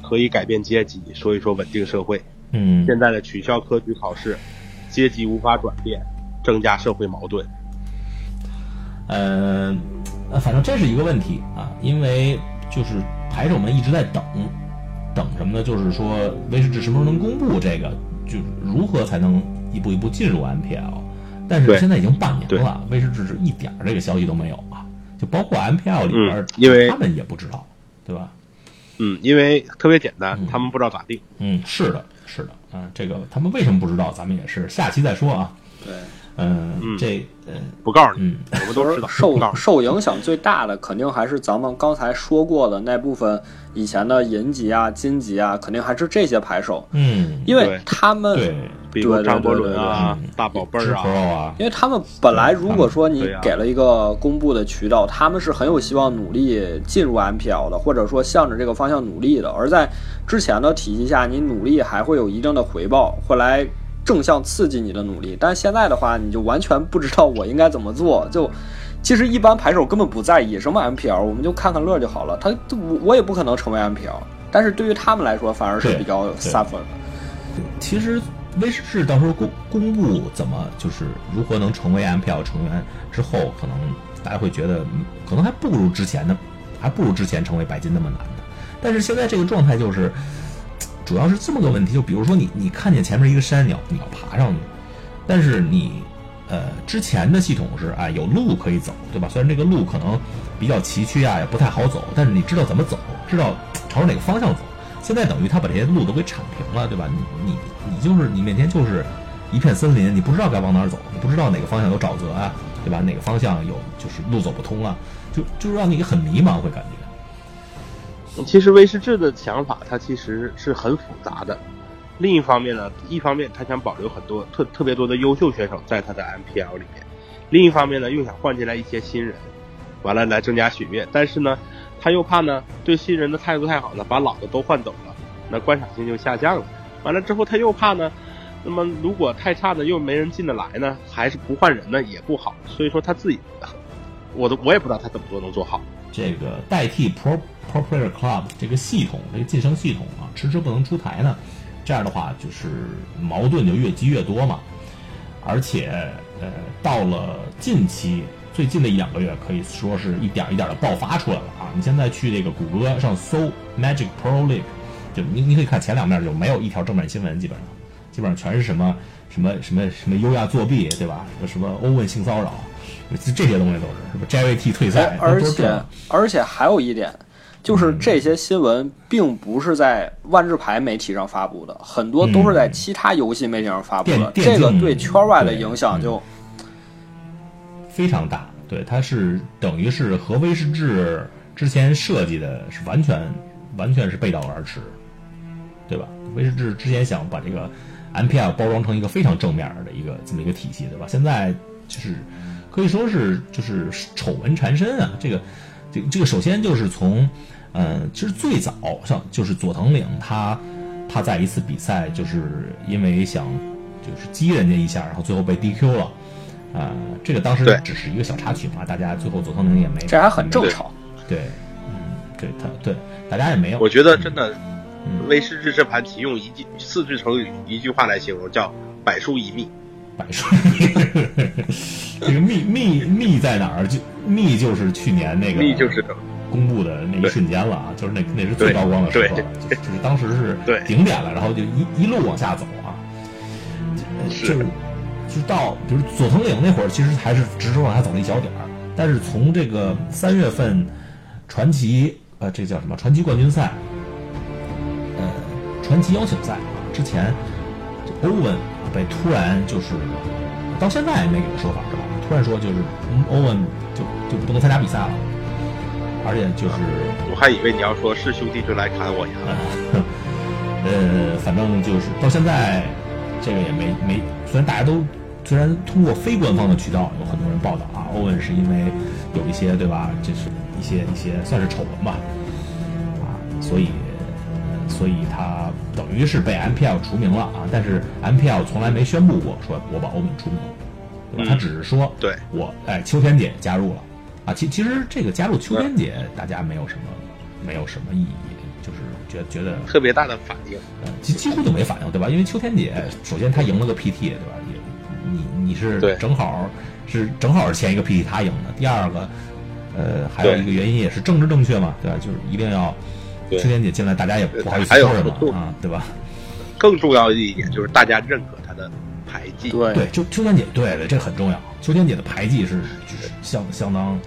Speaker 5: 可以改变阶级，所以说稳定社会。
Speaker 4: 嗯，
Speaker 5: 现在的取消科举考试，阶级无法转变，增加社会矛盾。
Speaker 4: 反正这是一个问题啊，因为就是牌手们一直在等，等什么呢？就是说威士忌什么时候能公布这个，就是如何才能一步一步进入 MPL。但是现在已经半年
Speaker 5: 对
Speaker 4: 了，威士忌是一点儿这个消息都没有啊，就包括 MPL 里边
Speaker 5: 因为
Speaker 4: 他们也不知道，对吧？
Speaker 5: 嗯，因为特别简单
Speaker 4: 嗯，
Speaker 5: 他们不知道咋定。
Speaker 4: 嗯，是的，是的，啊，这个他们为什么不知道，咱们也是下期再说啊。
Speaker 2: 对，
Speaker 4: 嗯，
Speaker 5: 嗯
Speaker 4: 这呃，
Speaker 5: 不告诉你，
Speaker 4: 嗯
Speaker 5: 我们都知道。
Speaker 2: 受受影响最大的，肯定还是咱们刚才说过的那部分以前的银级啊、金级啊，肯定还是这些牌手，
Speaker 4: 嗯，
Speaker 2: 因为他们
Speaker 5: 比如张伯
Speaker 2: 对对
Speaker 5: 伦啊
Speaker 4: 嗯、
Speaker 5: 大宝贝儿啊
Speaker 2: 因为他们本来如果说你给了一个公布的渠道，他们是很有希望努力进入 MPL 的，或者说向着这个方向努力的。而在之前的体系下，你努力还会有一定的回报，会来正向刺激你的努力。但现在的话，你就完全不知道我应该怎么做。[laughs] 就其实一般牌手根本不在意什么 MPL，我们就看看乐就好了。他我我也不可能成为 MPL，但是对于他们来说，反而是比较
Speaker 4: 对
Speaker 2: suffer 的。
Speaker 4: 其实威士忌到时候公公布怎么就是如何能成为 MPL 成员之后，可能大家会觉得，可能还不如之前的，还不如之前成为白金那么难的。但是现在这个状态就是，主要是这么个问题，就比如说你你看见前面一个山，你要你要爬上去，但是你呃之前的系统是啊有路可以走，对吧？虽然这个路可能比较崎岖啊，也不太好走，但是你知道怎么走，知道朝着哪个方向走。现在等于他把这些路都给铲平了，对吧？你你你就是你面前就是一片森林，你不知道该往哪儿走，你不知道哪个方向有沼泽啊，对吧？哪个方向有就是路走不通啊，就就让你很迷茫，会感觉。
Speaker 5: 其实威士忌的想法，它其实是很复杂的。另一方面呢，一方面他想保留很多特特别多的优秀选手在他的 MPL 里面，另一方面呢又想换进来一些新人，完了来增加血跃。但是呢，他又怕呢对新人的态度太好了，把老的都换走了，那观赏性就下降了。完了之后他又怕呢，那么如果太差呢又没人进得来呢，还是不换人呢也不好。所以说他自己，我都我也不知道他怎么做能做好。
Speaker 4: 这个代替 Pro Pro Player Club 这个系统，这个晋升系统啊，迟迟不能出台呢，这样的话就是矛盾就越积越多嘛。而且呃，到了近期最近的一两个月，可以说是一点一点的爆发出来了啊！你现在去这个谷歌上搜 Magic Pro League，就你你可以看前两面就没有一条正面新闻，基本上基本上全是什么什么什么什么优亚作弊，对吧？什么什么欧文性骚扰，这这些东西都是什么 JVT 退赛
Speaker 2: 哎，，而且而且还有一点，就是这些新闻并不是在万智牌媒体上发布的，很多都是在其他游戏媒体上发布的。这个对圈外的影响就
Speaker 4: 非常大。对，它是等于是和威士忌之前设计的是完全完全是背道而驰，对吧？威士忌之前想把这个 MPL 包装成一个非常正面的一个这么一个体系，对吧？现在就是可以说是就是丑闻缠身啊。这个这这个首先就是从嗯、其实最早像就是佐藤岭他他在一次比赛就是因为想就是激人家一下，然后最后被 DQ 了。呃，这个当时只是一个小插曲嘛，大家最后佐藤绫也没
Speaker 2: 这还很正常。
Speaker 4: 对，嗯，对他对大家也没有，
Speaker 5: 我觉得真的，
Speaker 4: 嗯
Speaker 5: 威士忌这盘棋用一句四句成语一句话来形容，叫百输一密。
Speaker 4: 百输，[laughs] 这个密密密在哪儿？就密就是去年那个
Speaker 5: 密就是
Speaker 4: 公布的那一瞬间了啊，就是那那是最高光的时刻，
Speaker 5: 对
Speaker 4: 就是当时是
Speaker 5: 对
Speaker 4: 顶点了，然后就一一路往下走啊，呃
Speaker 5: 是
Speaker 4: 就是就到比如佐藤岭那会儿，其实还是直直往下走了一小点儿，但是从这个三月份传奇呃这叫什么传奇冠军赛，呃传奇邀请赛啊之前，这欧文被突然就是到现在也没给个说法是吧？突然说就是嗯欧文就就不能参加比赛了，而且就是
Speaker 5: 我还以为你要说是兄弟就来砍我呀。[laughs]
Speaker 4: 呃，反正就是到现在，这个也没没，虽然大家都虽然通过非官方的渠道有很多人报道啊，欧文是因为有一些对吧，就是一些一些算是丑闻吧，啊，所以呃所以他等于是被 MPL 除名了啊，但是 MPL 从来没宣布过说我把欧文除名，对吧？
Speaker 5: 嗯
Speaker 4: 他只是说
Speaker 5: 对
Speaker 4: 我哎秋天姐加入了啊，其其实这个加入秋天姐大家没有什么没有什么意义，就是觉觉得
Speaker 5: 特别大的反应，
Speaker 4: 呃，几几乎就没反应，对吧？因为秋天姐首先她赢了个 PT，对吧？也你你是
Speaker 5: 对
Speaker 4: 正好是正好是前一个 PT 他赢的。第二个，呃，还有一个原因也是政治正确嘛，对吧？就是一定要
Speaker 5: 对
Speaker 4: 秋天姐进来，大家也不好意思说什么啊，对吧？
Speaker 5: 更重要的一点就是大家认可他的牌技。
Speaker 2: 对
Speaker 4: 对，秋秋天姐，对对，这很重要。秋天姐的牌技是就是相相当，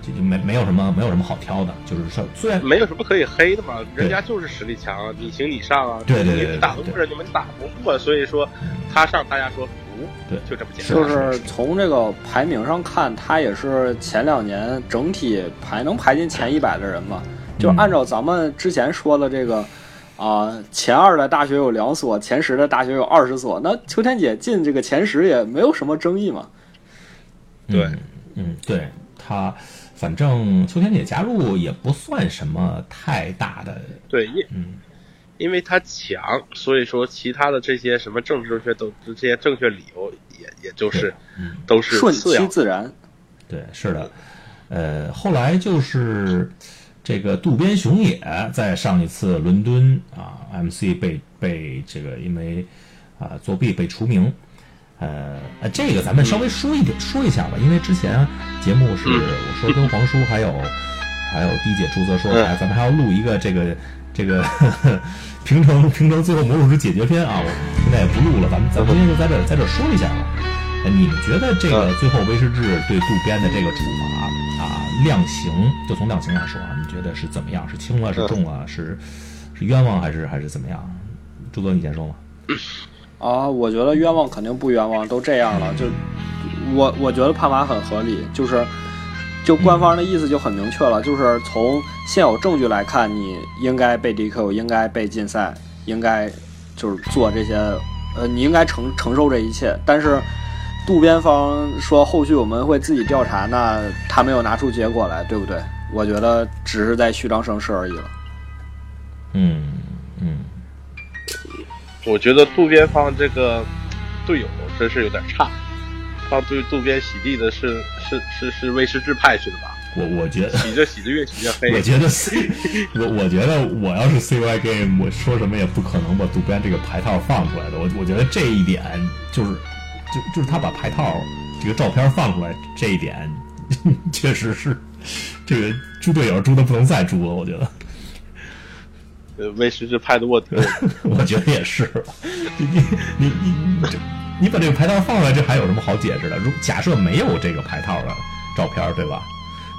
Speaker 4: 就就没没有什么没有什么好挑的，就是说虽然
Speaker 5: 没有什么可以黑的嘛，人家就是实力强，你行你上啊，
Speaker 4: 对对对对
Speaker 5: 你打不过人你们打不过，所以说他上大家说服，
Speaker 4: 对
Speaker 5: 就这么简单。
Speaker 2: 就是从这个排名上看，他也是前两年整体排能排进前一百的人嘛。就按照咱们之前说的这个，啊、前二的大学有两所，前十的大学有二十所，那秋天姐进这个前十也没有什么争议嘛。
Speaker 5: 对
Speaker 4: 嗯，嗯，对他，反正秋天姐加入也不算什么太大的，
Speaker 5: 对，因
Speaker 4: 嗯，
Speaker 5: 因为他强，所以说其他的这些什么政治正确都这些正确理由也也就是
Speaker 4: 嗯
Speaker 5: 都是
Speaker 2: 顺其。自然。
Speaker 4: 对，是的，呃，后来就是这个渡边雄也在上一次伦敦啊，MC 被被这个因为啊作弊被除名。呃，呃这个咱们稍微说一点说一下吧，因为之前节目是
Speaker 5: 嗯
Speaker 4: 我说跟黄叔还有还有 D 姐朱泽说，咱们还要录一个这个这个平成平成最后魔术师解决篇啊，我现在也不录了，咱们咱们今天就在这儿在这儿说一下吧。呃你们觉得这个最后威士忌对渡边的这个处罚啊，量刑就从量刑来说啊，你觉得是怎么样？是轻了，是重了，是是冤枉还是还是怎么样？朱哥，你先说吧。
Speaker 2: 啊，我觉得冤枉肯定不冤枉，都这样了，就我我觉得判罚很合理，就是就官方的意思就很明确了，就是从现有证据来看，你应该被 DQ，应该被禁赛，应该就是做这些，呃，你应该承承受这一切。但是渡边方说后续我们会自己调查，那他没有拿出结果来，对不对？我觉得只是在虚张声势而已了。
Speaker 4: 嗯嗯，
Speaker 5: 我觉得渡边方这个队友真是有点差，帮对渡边洗地的是是是是威士忌派去的吧？
Speaker 4: 我我觉得。
Speaker 5: 洗着洗着越洗越黑
Speaker 4: 我。觉得 C，我我觉得我要是 CY Game，我说什么也不可能把渡边这个牌套放出来的。我我觉得这一点就是，就就是他把牌套这个照片放出来，这一点确实是这个猪队友猪的不能再猪了。我觉得，
Speaker 5: 呃威士忌派的卧底，
Speaker 4: 我觉得也是。你你你你你这你把这个牌套放出来，这还有什么好解释的？如假设没有这个牌套的照片，对吧？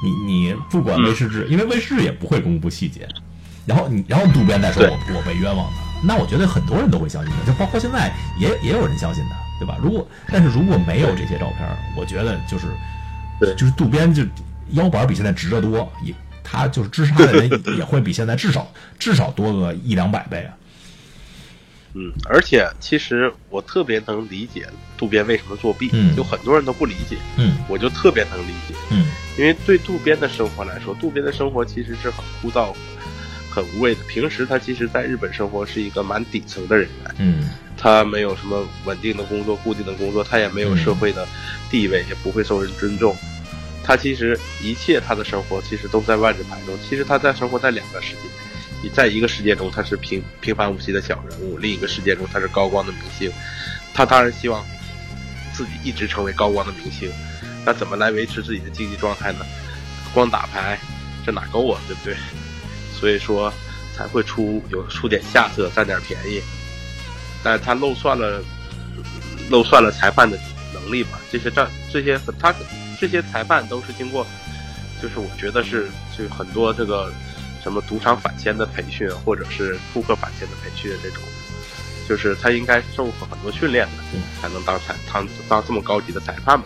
Speaker 4: 你你不管威士忌，因为威士忌也不会公布细节，然后你然后渡边再说我我被冤枉的，那我觉得很多人都会相信的，就包括现在也也有人相信他，对吧？如果但是如果没有这些照片，我觉得就是
Speaker 5: 对
Speaker 4: 就是渡边就腰板比现在直得多，也他就是支持他的人也会比现在至少至少多个一两百倍啊。
Speaker 5: 嗯，而且其实我特别能理解渡边为什么作弊，
Speaker 4: 嗯
Speaker 5: 有很多人都不理解，
Speaker 4: 嗯
Speaker 5: 我就特别能理解，
Speaker 4: 嗯
Speaker 5: 因为对渡边的生活来说，渡边的生活其实是很枯燥、很无味的。平时他其实在日本生活是一个蛮底层的人员，
Speaker 4: 嗯
Speaker 5: 他没有什么稳定的工作、固定的工作，他也没有社会的地位，也不会受人尊重。他其实一切他的生活其实都在万人牌中，其实他在生活在两个世界。你在一个世界中他是平平凡无奇的小人物，另一个世界中他是高光的明星。他当然希望自己一直成为高光的明星。那怎么来维持自己的竞技状态呢？光打牌这哪够啊，对不对？所以说才会出有出点下策，占点便宜。但是他漏算了漏算了裁判的能力吧？这些战这些他这些裁判都是经过，就是我觉得是就很多这个。什么赌场反签的培训，或者是扑克反签的培训这种，就是他应该受过很多训练的，才能当裁当当这么高级的裁判嘛。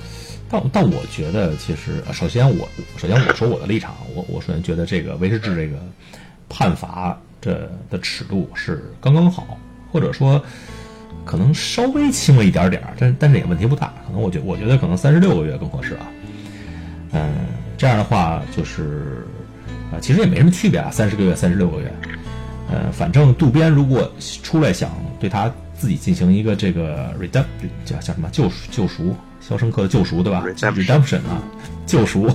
Speaker 4: 但但我觉得，其实首先我首先我说我的立场，我我首先觉得这个维士治这个判罚这的尺度是刚刚好，或者说可能稍微轻了一点点儿，但但是也问题不大。可能我觉我觉得可能三十六个月更合适啊。嗯，这样的话就是。啊，其实也没什么区别啊，三十个月、三十六个月，呃，反正渡边如果出来想对他自己进行一个这个 redemption，叫叫什么救赎？救赎？肖申克的救赎，对吧？redemption 啊，救赎，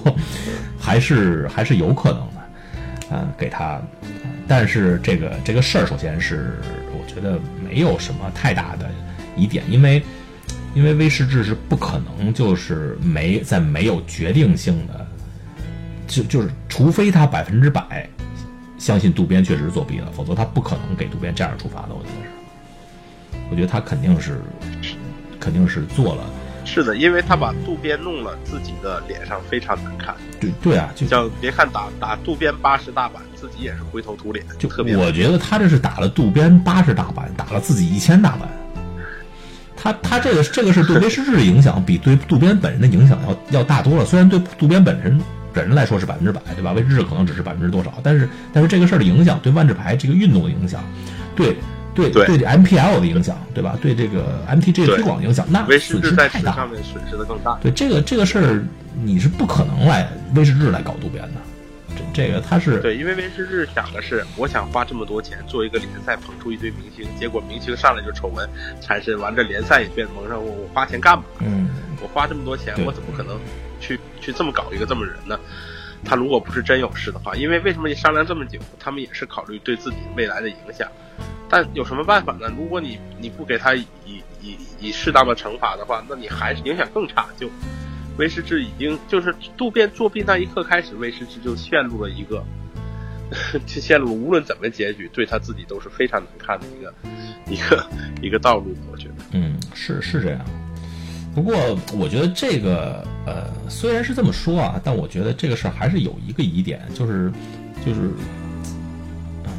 Speaker 4: 还是还是有可能的，啊，给他。但是这个这个事儿，首先是我觉得没有什么太大的疑点，因为因为威士治是不可能就是没在没有决定性的。就就是，除非他百分之百相信渡边确实是作弊了，否则他不可能给渡边这样处罚的。我觉得是，我觉得他肯定是，肯定是做了。
Speaker 5: 是的，因为他把渡边弄了，自己的脸上非常难看。
Speaker 4: 对对啊，就
Speaker 5: 叫别看打打渡边八十大板，自己也是灰头土脸，
Speaker 4: 就
Speaker 5: 特别。
Speaker 4: 我觉得他这是打了渡边八十大板，打了自己一千大板。他他这个这个是对威士忌的影响，比对渡边本人的影响要要大多了。虽然对渡边本人。本人来说是百分之百，对吧？未知可能只是百分之多少，但是但是这个事儿的影响，对万智牌这个运动的影响，对对对对 MPL 的影响，对吧？对这个 MTG 推广影响，那损失太大，
Speaker 5: 上面损失的更大。
Speaker 4: 对这个这个事儿，你是不可能来威士忌来搞渡边的。这这个他是
Speaker 5: 对，因为威士忌想的是，我想花这么多钱做一个联赛，捧出一堆明星，结果明星上来就丑闻缠身，完这联赛也变蒙上，我我花钱干嘛？
Speaker 4: 嗯，
Speaker 5: 我花这么多钱，我怎么可能？去去这么搞一个这么人呢？他如果不是真有事的话，因为为什么你商量这么久，他们也是考虑对自己未来的影响。但有什么办法呢？如果你你不给他以以以适当的惩罚的话，那你还是影响更差。就威士忌已经就是渡边作弊那一刻开始，威士忌就陷入了一个，[laughs] 就陷入无论怎么结局，对他自己都是非常难看的一个一个一个道路。我觉得，
Speaker 4: 嗯，是是这样。不过，我觉得这个呃，虽然是这么说啊，但我觉得这个事儿还是有一个疑点，就是，就是，嗯，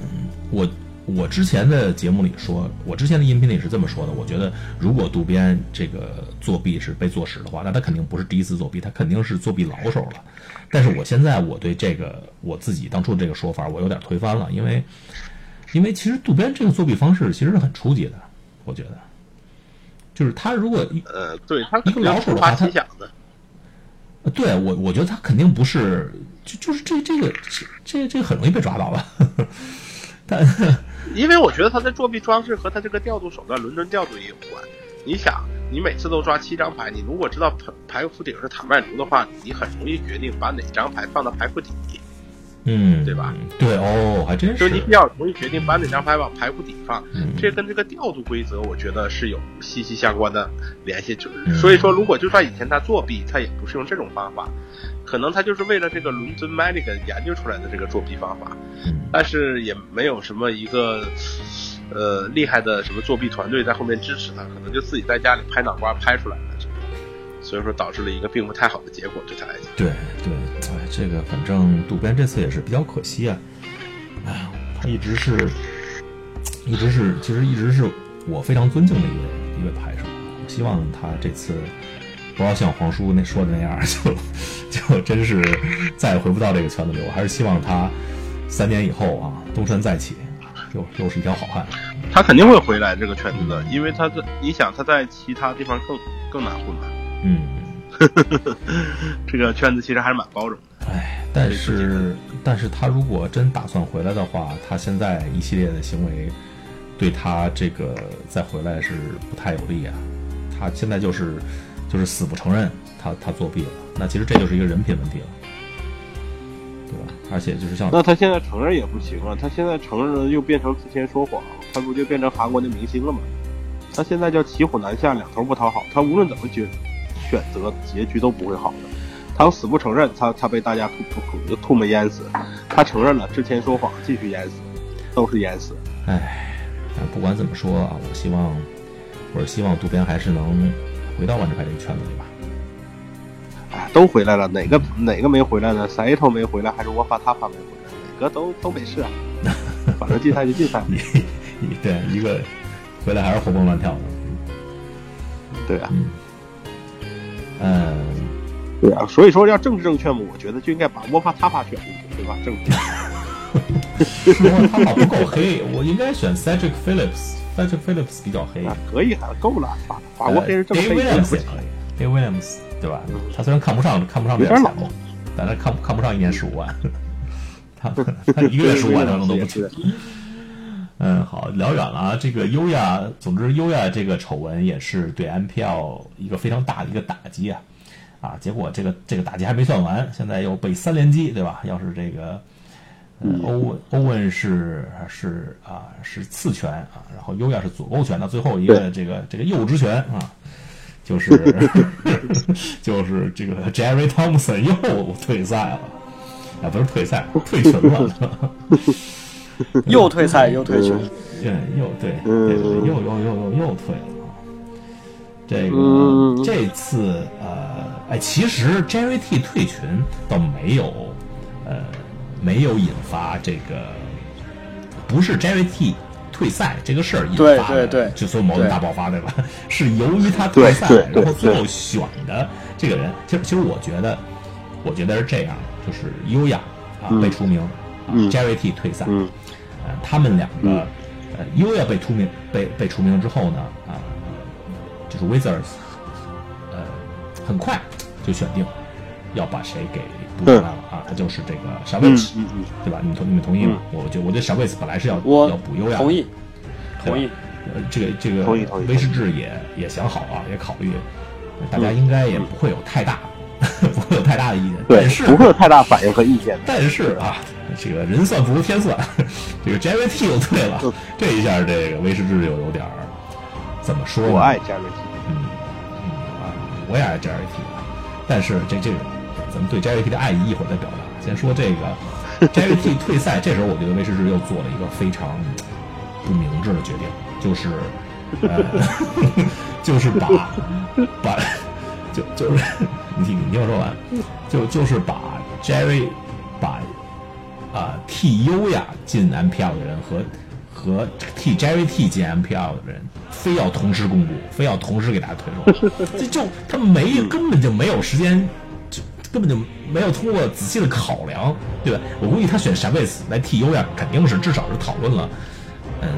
Speaker 4: 我我之前的节目里说，我之前的音频里是这么说的，我觉得如果渡边这个作弊是被坐实的话，那他肯定不是第一次作弊，他肯定是作弊老手了。但是我现在我对这个我自己当初这个说法，我有点推翻了，因为，因为其实渡边这个作弊方式其实是很初级的，我觉得。就是他如果
Speaker 5: 呃，对他
Speaker 4: 一个老鼠的话，他
Speaker 5: 的，
Speaker 4: 对我我觉得他肯定不是，就就是这这个这这很容易被抓到了。[laughs] 但 [laughs]
Speaker 5: 因为我觉得他的作弊装置和他这个调度手段，伦敦调度也有关。你想，你每次都抓七张牌，你如果知道牌牌库顶是坦麦卢的话，你很容易决定把哪张牌放到牌库底。
Speaker 4: 嗯，
Speaker 5: 对吧？
Speaker 4: 对哦，还真是。
Speaker 5: 就是你比较容易决定把哪张牌往牌库底放，这跟这个调度规则，我觉得是有息息相关的联系。就所以说，如果就算以前他作弊，他也不是用这种方法，可能他就是为了这个伦敦 Magic 研究出来的这个作弊方法。但是也没有什么一个呃厉害的什么作弊团队在后面支持他，可能就自己在家里拍脑瓜拍出来的。所以说导致了一个并不太好的结果，对他来讲。
Speaker 4: 对对，哎，这个反正渡边这次也是比较可惜啊。哎呀，他一直是，一直是，其实一直是我非常尊敬的一位一位牌手。我希望他这次不要像黄叔那说的那样，就 [laughs] 就真是再也回不到这个圈子里。我还是希望他三年以后啊，东山再起，又又是一条好汉。
Speaker 5: 他肯定会回来这个圈子的，因为他在，你想他在其他地方更更难混吧。
Speaker 4: 嗯，[laughs]
Speaker 5: 这个圈子其实还是蛮包容的。
Speaker 4: 哎，但是，但是他如果真打算回来的话，他现在一系列的行为，对他这个再回来是不太有利啊。他现在就是就是死不承认他他作弊了，那其实这就是一个人品问题了，对吧？而且就是像
Speaker 5: 那他现在承认也不行啊，他现在承认了又变成之前说谎，他不就变成韩国的明星了吗？他现在叫骑虎难下，两头不讨好，他无论怎么选选择，结局都不会好的。他死不承认，他他被大家吐吐吐沫淹死；他承认了，之前说谎，继续淹死，都是淹死。
Speaker 4: 唉，但不管怎么说啊，我希望，我是希望渡边还是能回到万智牌这个圈子里吧。
Speaker 5: 哎，都回来了，哪个哪个没回来呢？塞头没回来，还是我法塔帕没回来？哪个都都没事啊，[laughs] 反正竞赛就竞赛。
Speaker 4: 对，一个回来还是活蹦乱跳的。
Speaker 5: 对啊，
Speaker 4: 嗯，
Speaker 5: 对啊，所以说要政治正确嘛，我觉得就应该把沃帕塔帕选进去，对吧？正确。
Speaker 4: 沃帕塔不够黑，我应该选 Cedric Phillips，Cedric Phillips 比较黑。
Speaker 5: 啊，可以，还够了。法法国黑人正黑。
Speaker 4: Dave Williams 也可以，Dave Williams 对吧？他虽然看不上看不上这点钱嘛，但他看看不上一年十五万，[laughs] 他 [laughs] 他一个月十五万他能都不去。嗯，好，聊远了啊。这个优雅，总之优雅这个丑闻也是对 MPL 一个非常大的一个打击啊啊！结果这个这个打击还没算完，现在又被三连击，对吧？要是这个，呃，欧文欧文是是啊是次拳啊，然后优雅是左勾拳，那最后一个这个这个右直拳啊，就是 [laughs] 就是这个 Jerry Thompson 又退赛了，啊，不是退赛，退群了。[laughs]
Speaker 2: 又退赛又退群，
Speaker 4: 对，又对，对对，又又又又又退了。这个这次呃，哎，其实 Jerry T 退群倒没有，呃，没有引发这个，不是 Jerry T 退赛这个事儿引发
Speaker 2: 的，对对对，
Speaker 4: 就所有矛盾大爆发，对吧？[laughs] 是由于他退赛，然后最后选的这个人，其实其实我觉得，我觉得是这样，就是优雅啊被除名。Jerry T 退赛，
Speaker 5: 嗯，
Speaker 4: 呃，他们两个，呃，优雅被除名，被被除名之后呢，啊、呃，就是 Wizards，呃，很快就选定要把谁给补回来了啊，他就是这个小威斯，
Speaker 5: 嗯嗯，
Speaker 4: 对吧？你们同你们同意吗？我觉我觉得小威斯本来是要要补优雅，
Speaker 2: 同意，同意，
Speaker 4: 呃，这个这个
Speaker 5: 同意同意
Speaker 4: 威士治也也想好啊，也考虑，大家应该也不会有太大。[laughs] 不会有太大的意见，但是
Speaker 5: 不会有太大反应和意见。
Speaker 4: 但是啊，这个人算不如天算，[laughs] 这个 Jerry T 又退了，这一下这个威士治就有点儿怎么说呢？
Speaker 5: 我爱 Jerry T，
Speaker 4: 嗯嗯啊，我也爱 Jerry T，但是这这个咱们对 Jerry T 的爱意一会儿再表达。先说这个 [laughs] Jerry T 退赛，这时候我觉得威士治又做了一个非常不明智的决定，就是呃，[laughs] 就是把把就就是。你听，你听我说完，就就是把 Jerry 把啊、呃、替优雅进 MPL 的人和和替 Jerry T 进 MPL 的人，非要同时公布，非要同时给大家推送，[laughs] 这就他没根本就没有时间，就根本就没有通过仔细的考量，对吧？我估计他选 s h a v i s 来替优雅，肯定是至少是讨论了嗯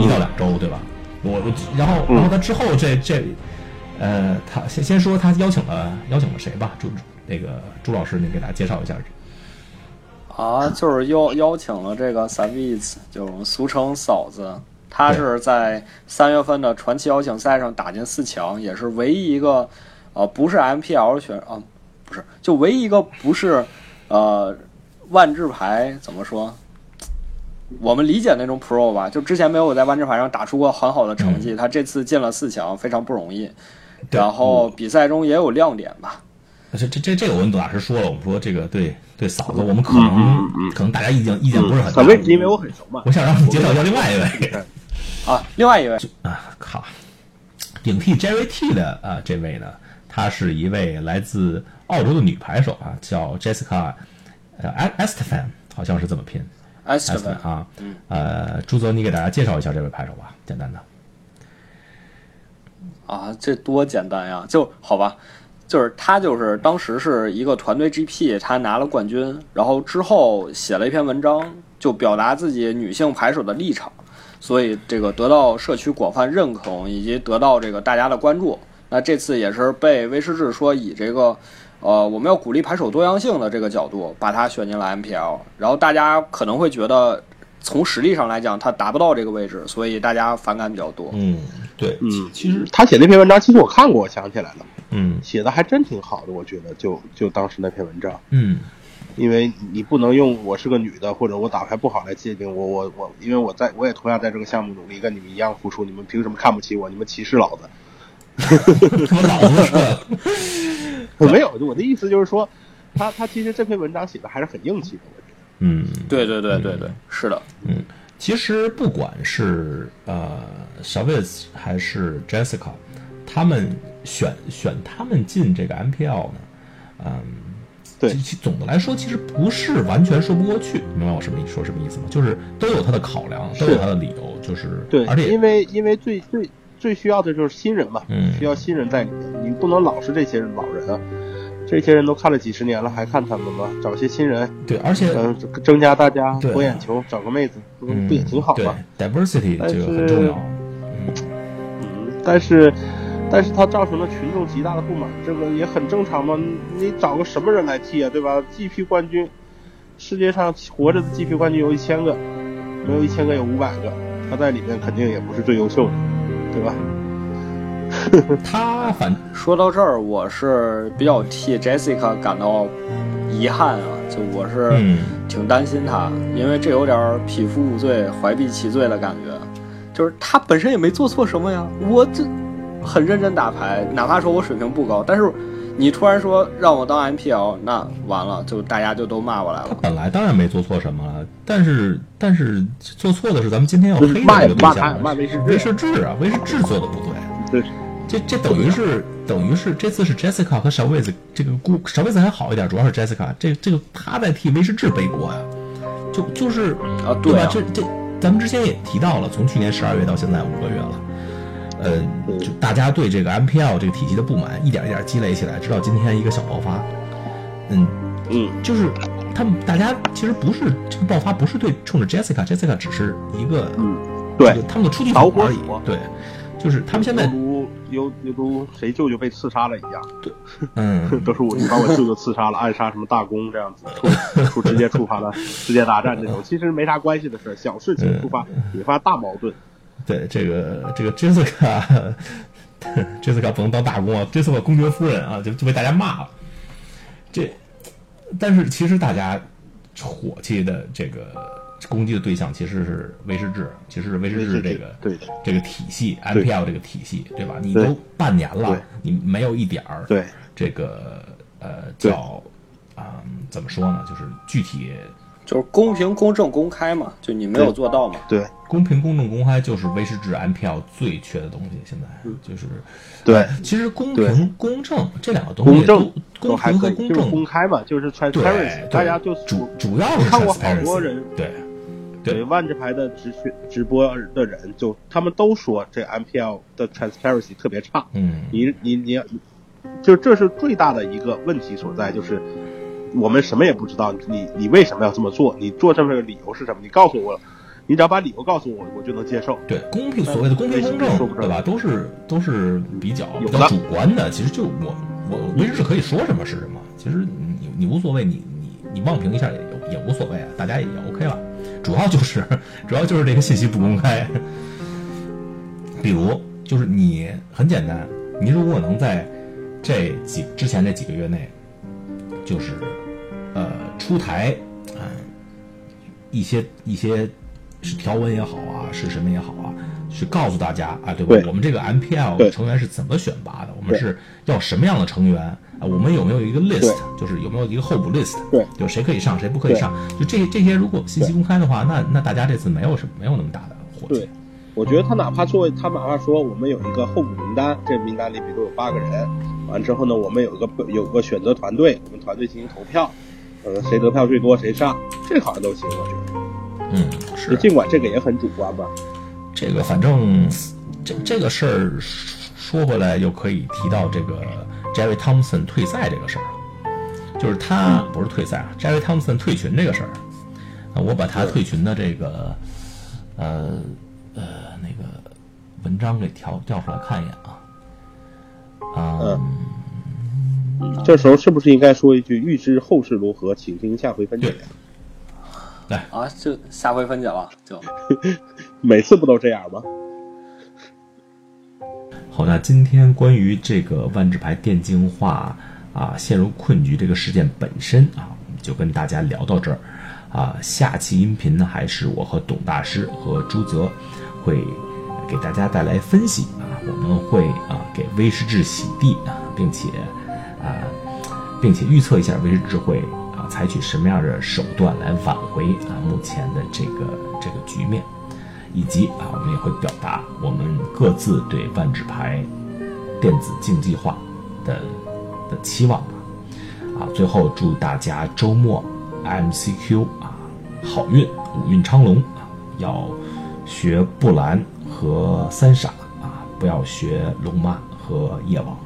Speaker 4: 一到两周，对吧？我我然后然后他之后这这。呃，他先先说他邀请了邀请了谁吧，朱那个朱老师，你给大家介绍一下。
Speaker 2: 啊，就是邀邀请了这个 Saviz，就俗称嫂子，她是在三月份的传奇邀请赛上打进四强，也是唯一一个呃不是 MPL 选啊，不是就唯一一个不是呃万智牌怎么说？我们理解那种 Pro 吧，就之前没有在万智牌上打出过很好的成绩，
Speaker 4: 嗯、
Speaker 2: 他这次进了四强，非常不容易。然后比赛中也有亮点吧。
Speaker 4: 这这这这个我跟董大师说了，我们说这个对对嫂子，我们可能、可能大家意见意见不是很大。
Speaker 5: 嫂子因为我很熟嘛，
Speaker 4: 我想让你介绍一下另外一位
Speaker 2: 啊，另外一位
Speaker 4: 啊，靠，顶替 Jerry T 的啊这位呢，她是一位来自澳洲的女牌手啊，叫 Jessica 呃 Estefan，好像是这么拼。
Speaker 2: Estefan
Speaker 4: 啊，呃，朱泽，你给大家介绍一下这位牌手吧，简单的。
Speaker 2: 啊，这多简单呀！就好吧，就是他就是当时是一个团队 GP，他拿了冠军，然后之后写了一篇文章，就表达自己女性牌手的立场，所以这个得到社区广泛认可，以及得到这个大家的关注。那这次也是被威士治说以这个。呃，我们要鼓励牌手多样性的这个角度，把他选进了 MPL。然后大家可能会觉得，从实力上来讲，他达不到这个位置，所以大家反感比较多。
Speaker 4: 嗯，对，
Speaker 5: 嗯，
Speaker 4: 其实
Speaker 5: 他写那篇文章，其实我看过，我想起来了，
Speaker 4: 嗯
Speaker 5: 写的还真挺好的，我觉得就就当时那篇文章，
Speaker 4: 嗯
Speaker 5: 因为你不能用我是个女的或者我打牌不好来界定我我我，因为我在我也同样在这个项目努力，跟你们一样付出，你们凭什么看不起我？你们歧视老子？[laughs]
Speaker 4: 我
Speaker 5: 没有，我的意思就是说，他他其实这篇文章写的还是很硬气的，我觉得。
Speaker 4: 嗯
Speaker 2: 对对对对对，是的，
Speaker 4: 嗯，其实不管是呃小威斯还是 Jessica，他们选选他们进这个 MPL 呢，嗯，
Speaker 5: 对
Speaker 4: 其其总的来说，其实不是完全说不过去，明白我什么意说什么意思吗？就是都有他的考量，都有他的理由，就是
Speaker 5: 对，
Speaker 4: 而且
Speaker 5: 因为因为最最最需要的就是新人嘛，
Speaker 4: 嗯
Speaker 5: 需要新人在里面，你不能老是这些老人啊，这些人都看了几十年了，还看他们吗？找些新人，
Speaker 4: 对，而且
Speaker 5: 嗯、增加大家
Speaker 4: 对
Speaker 5: 博眼球，找个妹子，不
Speaker 4: 嗯，
Speaker 5: 不也挺好吗？
Speaker 4: 对，diversity 这个很重要，
Speaker 5: 嗯，但是但是它造成了群众极大的不满，这个也很正常嘛。你找个什么人来替啊，对吧？GP 冠军，世界上活着的 GP 冠军有一千个，没有一千个有五百个，他在里面肯定也不是最优秀的，对吧？[laughs]
Speaker 4: 他反
Speaker 2: 说到这儿，我是比较替 Jessica 感到遗憾啊，就我是
Speaker 4: 嗯
Speaker 2: 挺担心他，因为这有点匹夫无罪，怀璧其罪的感觉。就是他本身也没做错什么呀，我这很认真打牌，哪怕说我水平不高，但是你突然说让我当 MPL，那完了，就大家就都骂我来了
Speaker 4: 他
Speaker 2: 了。
Speaker 4: 本来当然没做错什么了，但是但是做错的是咱们今天要黑的
Speaker 5: 骂
Speaker 4: 这个对
Speaker 5: 骂他
Speaker 4: 象
Speaker 5: 骂威士忌
Speaker 4: 威士忌啊，威士忌做的不对。
Speaker 5: 对，
Speaker 4: 这这等于是等于是这次是 Jessica 和小威子这个姑小威子还好一点，主要是 Jessica 这这个他在替威士忌背锅呀，就就是
Speaker 2: 啊
Speaker 4: 对吧？
Speaker 2: 对啊
Speaker 4: 这这咱们之前也提到了，从去年十二月到现在五个月了。呃，就大家对这个 MPL 这个体系的不满一点一点积累起来，直到今天一个小爆发。嗯，
Speaker 5: 嗯，
Speaker 4: 就是他们大家其实不是这个爆发，不是对冲着 Jessica，Jessica 只是一个
Speaker 5: 嗯，对
Speaker 4: 他们的出气
Speaker 5: 导
Speaker 4: 筒而已。对，就是他们现在
Speaker 5: 犹如犹犹如谁舅舅被刺杀了一样，对 [laughs]
Speaker 4: 嗯，[laughs]
Speaker 5: 都是我把我舅舅刺杀了，暗杀什么大公这样子，触触直接触发了世界大战这种，其实没啥关系的事儿，小事情触发引发大矛盾。
Speaker 4: 对这个这个 Jessica [laughs] Jessica 不能当大公啊，Jessica 公爵夫人啊，就就被大家骂了。这，但是其实大家火气的这个攻击的对象其实是威士忌，其实是威士忌这个
Speaker 5: 对
Speaker 4: 这个体系
Speaker 5: 对
Speaker 4: MPL 这个体系，对吧？你都半年了，你没有一点儿
Speaker 5: 对
Speaker 4: 这个呃叫啊、怎么说呢？就是具体
Speaker 2: 就是公平、公正、公开嘛，就你没有做到嘛。
Speaker 5: 对
Speaker 4: 公平、公正、公开，就是威士忌 MPL 最缺的东西。现在就是
Speaker 5: 对，
Speaker 4: 其实公平、公正这两个东西
Speaker 5: 公正
Speaker 4: 都公平和公正，
Speaker 5: 公开嘛，就是 transparency，大家就
Speaker 4: 主主要是
Speaker 5: 我看过好多人
Speaker 4: 对
Speaker 5: 对万智牌的直直播的人，就他们都说这 MPL 的 transparency 特别差。
Speaker 4: 嗯
Speaker 5: 你你你，就这是最大的一个问题所在，就是我们什么也不知道，你你为什么要这么做？你做这么个理由是什么？你告诉我，你只要把理由告诉我，我就能接受。
Speaker 4: 对公平，所谓的公平公正，对吧？都是都是比较比较主观的。其实就我我威士忌可以说什么是什么，其实你你无所谓，你你你妄评一下也也也无所谓啊，大家也 OK 了。主要就是主要就是这个信息不公开。比如就是你很简单，你如果能在这几之前这几个月内，就是呃出台啊、一些一些是条文也好啊，是什么也好啊，去告诉大家啊，对吧？
Speaker 5: 对
Speaker 4: 我们这个 MPL
Speaker 5: 对
Speaker 4: 成员是怎么选拔的？我们是要什么样的成员啊？我们有没有一个 list？就是有没有一个候补 list？
Speaker 5: 对，
Speaker 4: 就谁可以上，谁不可以上？就这这些，如果信息公开的话，那那大家这次没有什么没有那么大的火气
Speaker 5: 对。我觉得他哪怕作为他哪怕说我们有一个候补名单，这名单里比如有八个人，完之后呢，我们有个有个选择团队，我们团队进行投票，呃，谁得票最多谁上，这好像都行，我觉得。
Speaker 4: 嗯，
Speaker 5: 是。尽管这个也很主观吧。
Speaker 4: 这个反正这这个事儿说回来，又可以提到这个 Jerry Thompson 退赛这个事儿，就是他不是退赛啊，Jerry Thompson 退群这个事儿。啊。我把他退群的这个呃呃那个文章给调调出来看一眼啊。嗯、
Speaker 5: 这时候是不是应该说一句“预知后事如何，请听下回分解
Speaker 4: 对哎
Speaker 2: 啊，就下回分解了，就 [laughs]
Speaker 5: 每次不都这样吗？
Speaker 4: 好，那今天关于这个万智牌电竞化啊陷入困局这个事件本身啊，我们就跟大家聊到这儿啊。下期音频呢，还是我和董大师和朱泽会给大家带来分析啊，我们会啊给威士忌洗地啊，并且啊，并且预测一下威士忌会啊采取什么样的手段来挽回啊目前的这个这个局面。以及啊，我们也会表达我们各自对万智牌电子竞技化的的期望吧。啊，最后祝大家周末 MCQ 啊好运，五运昌隆啊！要学布兰和三傻啊，不要学龙妈和夜王。